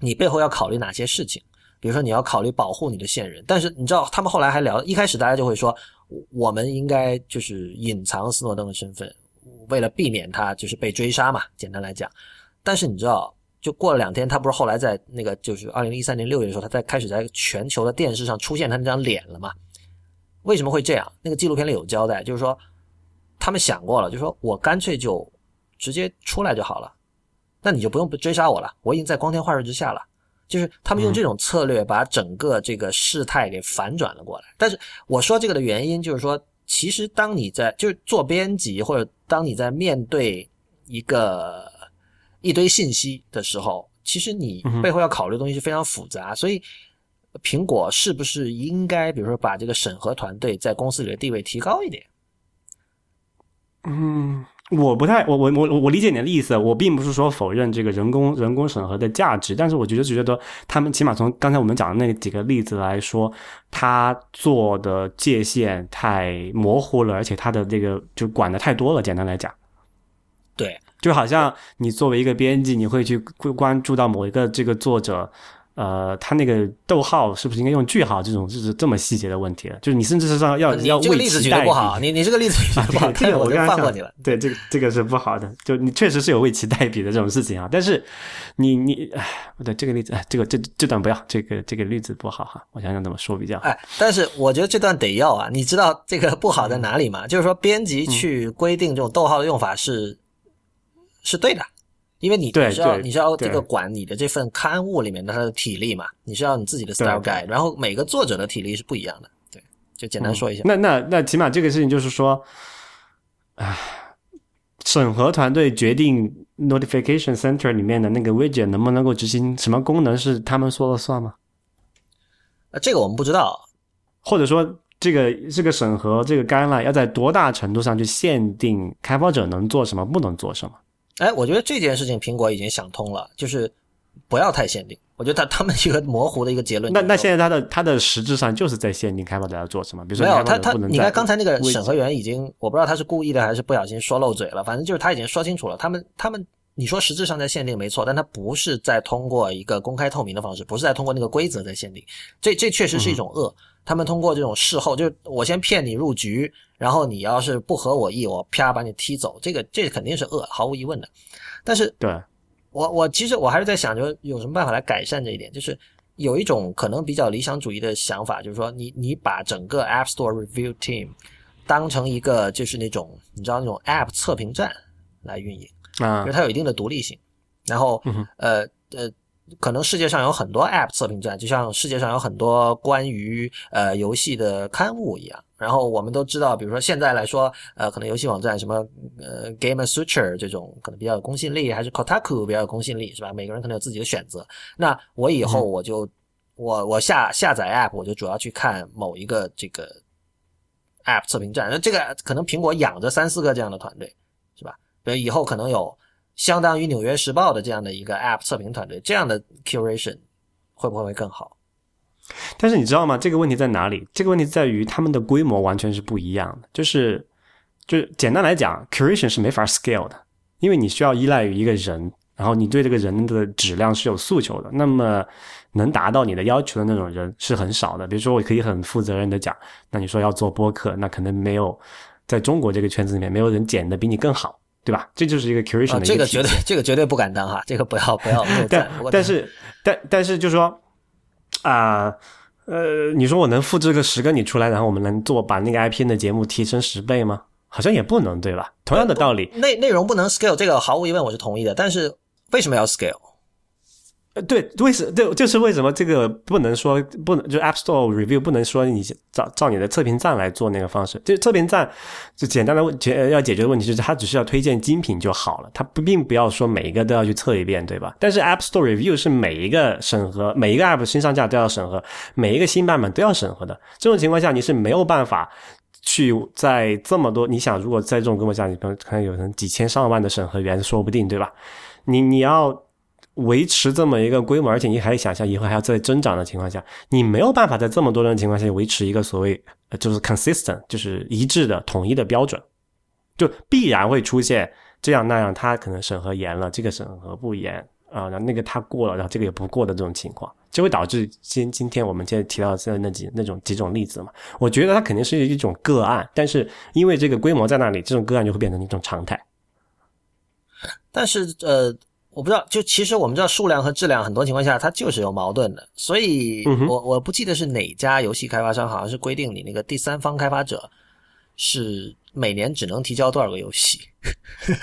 你背后要考虑哪些事情？比如说你要考虑保护你的线人，但是你知道他们后来还聊，一开始大家就会说，我们应该就是隐藏斯诺登的身份，为了避免他就是被追杀嘛。简单来讲，但是你知道，就过了两天，他不是后来在那个就是二零一三年六月的时候，他在开始在全球的电视上出现他那张脸了嘛？为什么会这样？那个纪录片里有交代，就是说他们想过了，就说我干脆就直接出来就好了，那你就不用追杀我了，我已经在光天化日之下了。就是他们用这种策略把整个这个事态给反转了过来。但是我说这个的原因就是说，其实当你在就是做编辑，或者当你在面对一个一堆信息的时候，其实你背后要考虑的东西是非常复杂。所以，苹果是不是应该，比如说把这个审核团队在公司里的地位提高一点？嗯。我不太，我我我我理解你的意思，我并不是说否认这个人工人工审核的价值，但是我觉得觉得他们起码从刚才我们讲的那几个例子来说，他做的界限太模糊了，而且他的这个就管的太多了。简单来讲，对，就好像你作为一个编辑，你会去关注到某一个这个作者。呃，他那个逗号是不是应该用句号？这种就是这么细节的问题了。就是你甚至是说要要这个例子举的不好，你你这个例子举的不好，这个我就放过你了。对，这个这个是不好的。就你确实是有为其代笔的这种事情啊。但是你你哎，不对，这个例子，这个这这段不要，这个这个例子不好哈。我想想怎么说比较好。哎，但是我觉得这段得要啊。你知道这个不好在哪里吗？就是说编辑去规定这种逗号的用法是是对的。因为你你是要你是要这个管你的这份刊物里面的它的体力嘛，你是要你自己的 style guide，然后每个作者的体力是不一样的，对，就简单说一下。那那那起码这个事情就是说，啊，审核团队决定 notification center 里面的那个 widget 能不能够执行什么功能是他们说了算吗？啊，这个我们不知道，或者说这个这个审核这个 guideline 要在多大程度上去限定开发者能做什么，不能做什么？哎，我觉得这件事情苹果已经想通了，就是不要太限定。我觉得他他们一个模糊的一个结论。那那现在他的他的实质上就是在限定开发者要做什么，比如说没有他他，你看刚才那个审核员已经，我不知道他是故意的还是不小心说漏嘴了，反正就是他已经说清楚了。他们他们，你说实质上在限定没错，但他不是在通过一个公开透明的方式，不是在通过那个规则在限定。这这确实是一种恶。他们通过这种事后，就是我先骗你入局，然后你要是不合我意，我啪把你踢走，这个这肯定是恶，毫无疑问的。但是，对我我其实我还是在想，就有什么办法来改善这一点？就是有一种可能比较理想主义的想法，就是说，你你把整个 App Store Review Team 当成一个就是那种你知道那种 App 测评站来运营啊，因为它有一定的独立性，然后呃呃。可能世界上有很多 App 测评站，就像世界上有很多关于呃游戏的刊物一样。然后我们都知道，比如说现在来说，呃，可能游戏网站什么呃 Game Suture 这种可能比较有公信力，还是 Kotaku 比较有公信力，是吧？每个人可能有自己的选择。那我以后我就我我下下载 App，我就主要去看某一个这个 App 测评站。那这个可能苹果养着三四个这样的团队，是吧？比如以后可能有。相当于《纽约时报》的这样的一个 App 测评团队，这样的 curation 会不会会更好？但是你知道吗？这个问题在哪里？这个问题在于他们的规模完全是不一样的。就是，就是简单来讲，curation 是没法 scale 的，因为你需要依赖于一个人，然后你对这个人的质量是有诉求的。那么，能达到你的要求的那种人是很少的。比如说，我可以很负责任的讲，那你说要做播客，那可能没有在中国这个圈子里面，没有人剪的比你更好。对吧？这就是一个 curation 的这个绝对，这个绝对不敢当哈，这个不要不要。但但是但但是就说啊呃，你说我能复制个十个你出来，然后我们能做把那个 IP 的节目提升十倍吗？好像也不能，对吧？同样的道理，内内容不能 scale，这个毫无疑问我是同意的。但是为什么要 scale？呃，对，为什对，就是为什么这个不能说不能就 App Store Review 不能说你照照你的测评站来做那个方式？就测评站就简单的问解要解决的问题就是它只需要推荐精品就好了，它不并不要说每一个都要去测一遍，对吧？但是 App Store Review 是每一个审核，每一个 App 新上架都要审核，每一个新版本都要审核的。这种情况下你是没有办法去在这么多，你想如果在这种规模下，你可能有人几千上万的审核员说不定，对吧？你你要。维持这么一个规模，而且你还想象以后还要再增长的情况下，你没有办法在这么多人的情况下维持一个所谓就是 consistent，就是一致的统一的标准，就必然会出现这样那样，他可能审核严了，这个审核不严，啊，然后那个他过了，然后这个也不过的这种情况，就会导致今今天我们现在提到的那几那种几种例子嘛。我觉得它肯定是一种个案，但是因为这个规模在那里，这种个案就会变成一种常态。但是呃，我不知道，就其实我们知道数量和质量很多情况下它就是有矛盾的，所以我我不记得是哪家游戏开发商好像是规定你那个第三方开发者是。每年只能提交多少个游戏？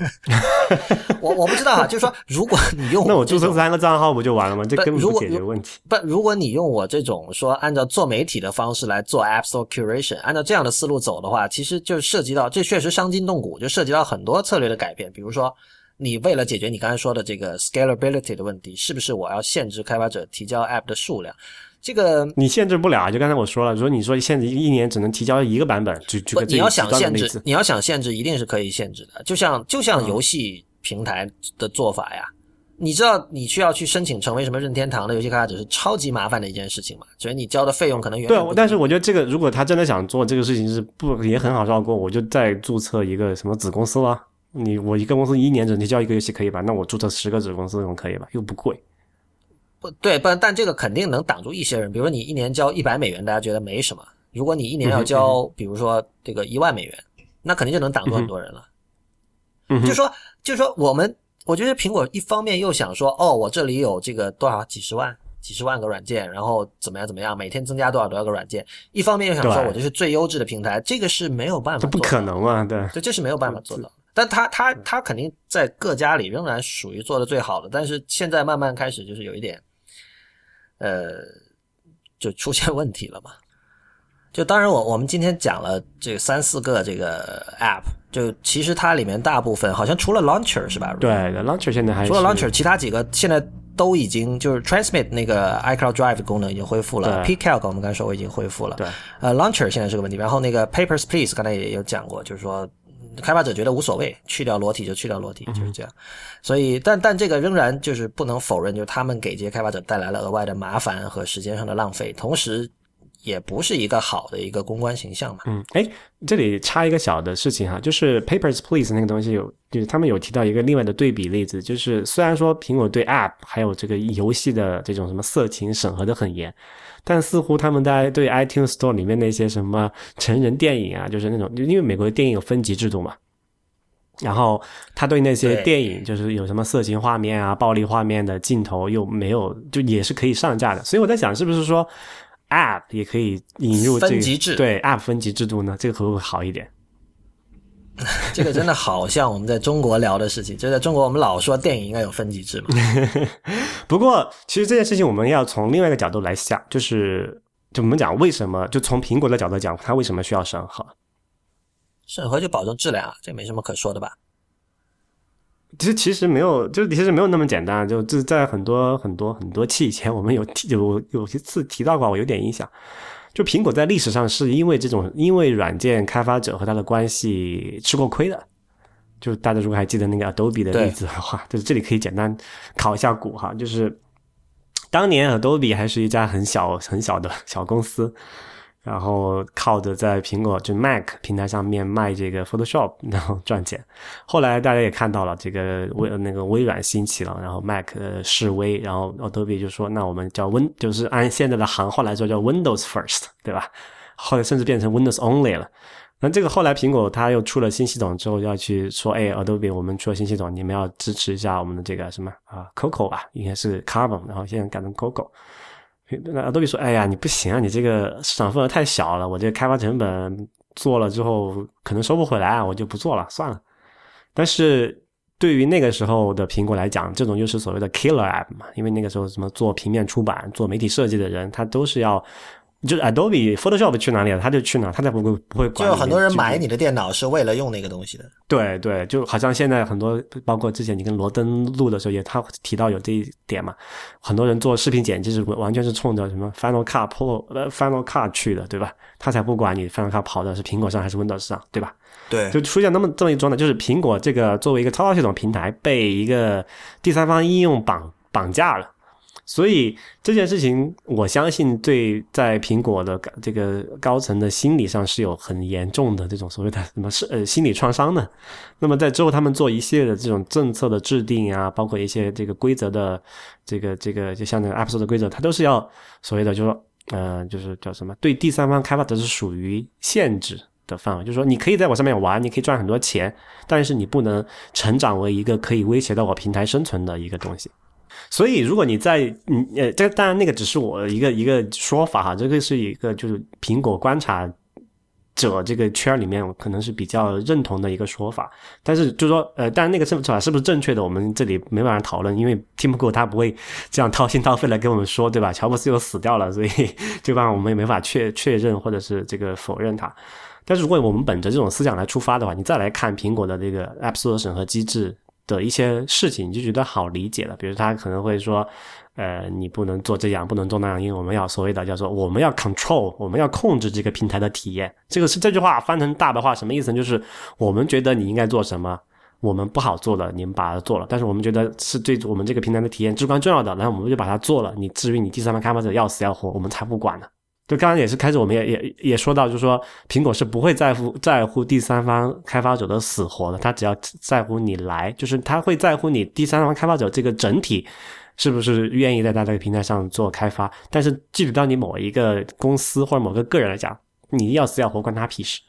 我我不知道啊，就是说，如果你用那我注册三个账号不就完了吗？这根本不解决问题。不，如果你用我这种说按照做媒体的方式来做 App Store Curation，按照这样的思路走的话，其实就涉及到这确实伤筋动骨，就涉及到很多策略的改变。比如说，你为了解决你刚才说的这个 scalability 的问题，是不是我要限制开发者提交 App 的数量？这个你限制不了，就刚才我说了，如果你说限制一年只能提交一个版本，就就你要想限制，你要想限制，一定是可以限制的。就像就像游戏平台的做法呀，你知道你需要去申请成为什么任天堂的游戏开发者是超级麻烦的一件事情嘛？所以你交的费用可能远对，但是我觉得这个如果他真的想做这个事情是不也很好绕过，我就再注册一个什么子公司了。你我一个公司一年只能交一个游戏可以吧？那我注册十个子公司总可以吧？又不贵。不对，不，但这个肯定能挡住一些人。比如说，你一年交一百美元，大家觉得没什么；如果你一年要交，比如说这个一万美元，那肯定就能挡住很多人了。嗯就说，就说我们，我觉得苹果一方面又想说，哦，我这里有这个多少几十万、几十万个软件，然后怎么样怎么样，每天增加多少多少个软件；一方面又想说我这是最优质的平台，这个是没有办法，这不可能啊，对，这这是没有办法做到。但他他他肯定在各家里仍然属于做的最好的，但是现在慢慢开始就是有一点。呃，就出现问题了嘛？就当然，我我们今天讲了这三四个这个 app，就其实它里面大部分好像除了 launcher 是吧？对，launcher 现在还除了 launcher，其他几个现在都已经就是 transmit 那个 iCloud Drive 功能已经恢复了，Pcalc 我们刚才说我已经恢复了。对，呃，launcher 现在是个问题。然后那个 Papers Please 刚才也有讲过，就是说。开发者觉得无所谓，去掉裸体就去掉裸体，就是这样。所以，但但这个仍然就是不能否认，就是他们给这些开发者带来了额外的麻烦和时间上的浪费，同时也不是一个好的一个公关形象嘛。嗯，哎，这里插一个小的事情哈，就是 Papers Please 那个东西有，就是他们有提到一个另外的对比例子，就是虽然说苹果对 App 还有这个游戏的这种什么色情审核的很严。但似乎他们在对 iTunes Store 里面那些什么成人电影啊，就是那种，因为美国的电影有分级制度嘛，然后他对那些电影就是有什么色情画面啊、暴力画面的镜头又没有，就也是可以上架的。所以我在想，是不是说 App 也可以引入分级制？对 App 分级制度呢？这个会不会好一点？这个真的好像我们在中国聊的事情，就在中国我们老说电影应该有分级制嘛。不过其实这件事情我们要从另外一个角度来想，就是就我们讲为什么，就从苹果的角度讲，它为什么需要审核？审核就保证质量啊，这没什么可说的吧？其实其实没有，就是其实没有那么简单。就就在很多很多很多期以前，我们有提有有一次提到过，我有点印象。就苹果在历史上是因为这种，因为软件开发者和他的关系吃过亏的。就大家如果还记得那个 Adobe 的例子的话，就是这里可以简单考一下股哈，就是当年 Adobe 还是一家很小很小的小公司。然后靠着在苹果就 Mac 平台上面卖这个 Photoshop，然后赚钱。后来大家也看到了，这个微那个微软兴起了，然后 Mac 示威，然后 Adobe 就说：“那我们叫 Win，就是按现在的行话来说叫 Windows First，对吧？”后来甚至变成 Windows Only 了。那这个后来苹果它又出了新系统之后，要去说：“哎，Adobe，我们出了新系统，你们要支持一下我们的这个什么啊，Coco 吧，应该是 Carbon，然后现在改成 Coco。”那 Adobe 说：“哎呀，你不行啊，你这个市场份额太小了，我这个开发成本做了之后可能收不回来，我就不做了，算了。”但是对于那个时候的苹果来讲，这种就是所谓的 killer app 嘛，因为那个时候什么做平面出版、做媒体设计的人，他都是要。就是 Adobe Photoshop 去哪里了，他就去哪，他才不会不会管。就很多人买你的电脑是为了用那个东西的。对对，就好像现在很多，包括之前你跟罗登录的时候，也他提到有这一点嘛。很多人做视频剪辑是完全是冲着什么 Final Cut Pro 呃 Final Cut 去的，对吧？他才不管你 Final Cut 跑的是苹果上还是 Windows 上，对吧？对，就出现那么这么一桩呢，就是苹果这个作为一个操作系统平台被一个第三方应用绑绑架了。所以这件事情，我相信对在苹果的这个高层的心理上是有很严重的这种所谓的什么是呃心理创伤的。那么在之后，他们做一系列的这种政策的制定啊，包括一些这个规则的这个这个，就像那个 Apple 的规则，它都是要所谓的就是说，呃，就是叫什么对第三方开发者是属于限制的范围，就是说你可以在我上面玩，你可以赚很多钱，但是你不能成长为一个可以威胁到我平台生存的一个东西。所以，如果你在嗯呃，这当然那个只是我一个一个说法哈，这个是一个就是苹果观察者这个圈里面可能是比较认同的一个说法。但是就是说呃，当然那个说法是不是正确的，我们这里没办法讨论，因为 Tim Cook 他不会这样掏心掏肺来跟我们说，对吧？乔布斯又死掉了，所以 这方我们也没法确确认或者是这个否认他。但是如果我们本着这种思想来出发的话，你再来看苹果的这个 App Store 审核机制。的一些事情，你就觉得好理解了。比如他可能会说，呃，你不能做这样，不能做那样，因为我们要所谓的叫做我们要 control，我们要控制这个平台的体验。这个是这句话翻成大的话，什么意思？就是我们觉得你应该做什么，我们不好做的，你们把它做了。但是我们觉得是对我们这个平台的体验至关重要的，然后我们就把它做了。你至于你第三方开发者要死要活，我们才不管呢。就刚刚也是开始，我们也也也说到，就是说苹果是不会在乎在乎第三方开发者的死活的，他只要在乎你来，就是他会在乎你第三方开发者这个整体是不是愿意在他这个平台上做开发。但是具体到你某一个公司或者某个个人来讲，你要死要活关他屁事。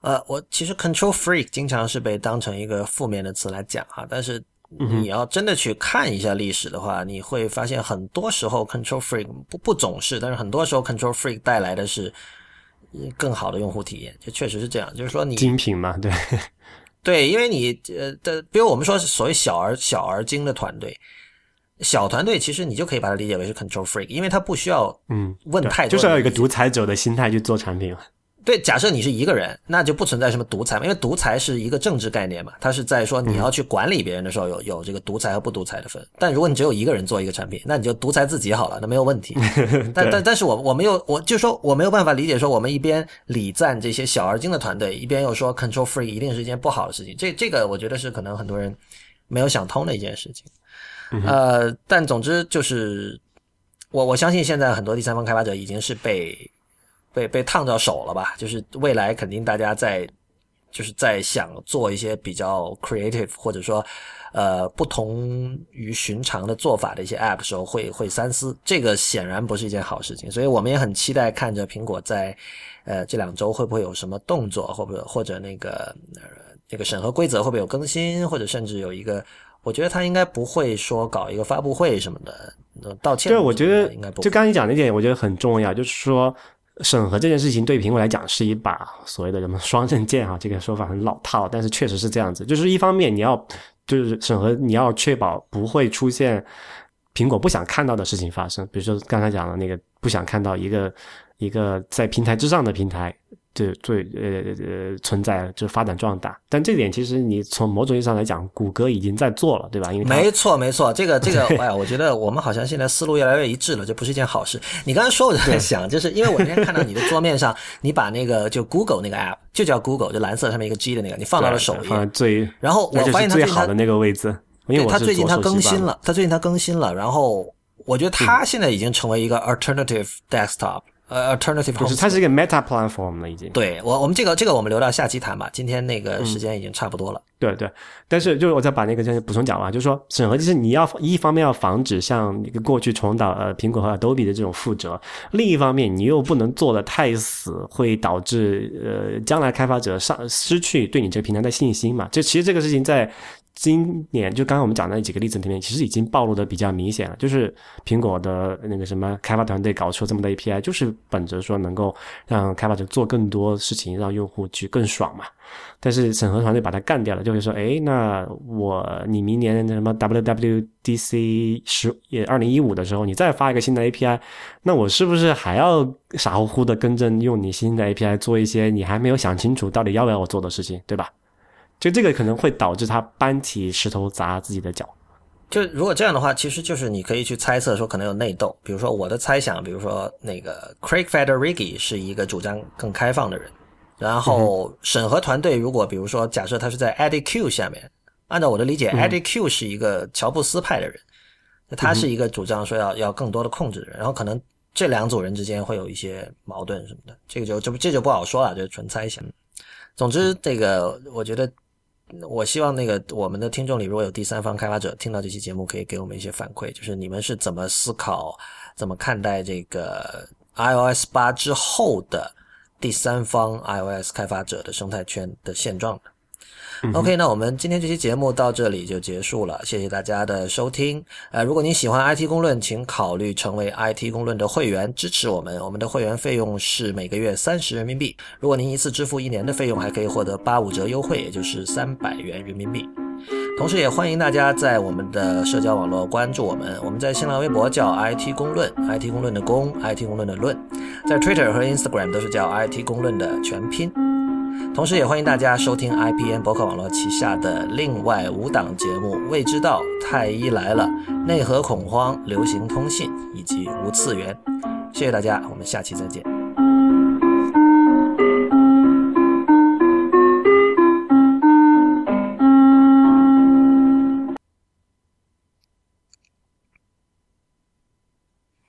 呃，我其实 control freak 经常是被当成一个负面的词来讲啊，但是。你要真的去看一下历史的话，你会发现很多时候 control freak 不不总是，但是很多时候 control freak 带来的是更好的用户体验，就确实是这样。就是说你精品嘛，对 对，因为你呃的，比如我们说所谓小而小而精的团队，小团队其实你就可以把它理解为是 control freak，因为它不需要嗯问太多，就是要有一个独裁者的心态去做产品。对，假设你是一个人，那就不存在什么独裁嘛，因为独裁是一个政治概念嘛，它是在说你要去管理别人的时候有有这个独裁和不独裁的分。但如果你只有一个人做一个产品，那你就独裁自己好了，那没有问题。但但但是我我没有，我就说我没有办法理解说我们一边礼赞这些小而精的团队，一边又说 control free 一定是一件不好的事情。这这个我觉得是可能很多人没有想通的一件事情。呃，但总之就是我我相信现在很多第三方开发者已经是被。被被烫到手了吧？就是未来肯定大家在，就是在想做一些比较 creative 或者说，呃，不同于寻常的做法的一些 app 时候，会会三思。这个显然不是一件好事情，所以我们也很期待看着苹果在，呃，这两周会不会有什么动作，或者或者那个那个审核规则会不会有更新，或者甚至有一个，我觉得他应该不会说搞一个发布会什么的道歉。对，我觉得应该不。就刚才你讲那点，我觉得很重要，就是说。审核这件事情对苹果来讲是一把所谓的什么双刃剑啊，这个说法很老套，但是确实是这样子。就是一方面你要就是审核，你要确保不会出现苹果不想看到的事情发生，比如说刚才讲的那个不想看到一个一个在平台之上的平台。是最呃呃存在就发展壮大，但这点其实你从某种意义上来讲，谷歌已经在做了，对吧？因为没错没错，这个这个，哎呀，我觉得我们好像现在思路越来越一致了，这不是一件好事。你刚才说，我就在想，就是因为我那天看到你的桌面上，你把那个就 Google 那个 App 就叫 Google，就蓝色上面一个 G 的那个，你放到了首页最，然后我发现它最好的那个位置，因为它最近它更新了，它最近它更新了，然后我觉得它现在已经成为一个 alternative desktop。呃，alternative 就是它是一个 meta platform 了，已经。对我，我们这个这个我们留到下期谈吧。今天那个时间已经差不多了。对对，但是就是我再把那个先补充讲完，就是说审核就是你要一方面要防止像一个过去重蹈呃苹果和 Adobe 的这种覆辙，另一方面你又不能做的太死，会导致呃将来开发者上失去对你这个平台的信心嘛。就其实这个事情在。今年就刚刚我们讲那几个例子里面，其实已经暴露的比较明显了。就是苹果的那个什么开发团队搞出这么多 API，就是本着说能够让开发者做更多事情，让用户去更爽嘛。但是审核团队把它干掉了，就会说：哎，那我你明年那什么 WWDC 十也二零一五的时候，你再发一个新的 API，那我是不是还要傻乎乎的跟着用你新的 API 做一些你还没有想清楚到底要不要我做的事情，对吧？就这个可能会导致他搬起石头砸自己的脚。就如果这样的话，其实就是你可以去猜测说可能有内斗。比如说我的猜想，比如说那个 Craig Federighi 是一个主张更开放的人，然后审核团队如果比如说假设他是在 Eddie Q 下面，按照我的理解，Eddie Q 是一个乔布斯派的人，他是一个主张说要要更多的控制的人，然后可能这两组人之间会有一些矛盾什么的，这个就这不这就不好说了，就纯猜想。总之，这个我觉得，我希望那个我们的听众里如果有第三方开发者听到这期节目，可以给我们一些反馈，就是你们是怎么思考、怎么看待这个 iOS 八之后的第三方 iOS 开发者的生态圈的现状的。OK，那我们今天这期节目到这里就结束了，谢谢大家的收听。呃，如果您喜欢 IT 公论，请考虑成为 IT 公论的会员，支持我们。我们的会员费用是每个月三十人民币，如果您一次支付一年的费用，还可以获得八五折优惠，也就是三百元人民币。同时，也欢迎大家在我们的社交网络关注我们。我们在新浪微博叫 IT 公论，IT 公论的公，IT 公论的论，在 Twitter 和 Instagram 都是叫 IT 公论的全拼。同时，也欢迎大家收听 IPN 博客网络旗下的另外五档节目《未知道》《太医来了》《内核恐慌》《流行通信》以及《无次元》。谢谢大家，我们下期再见。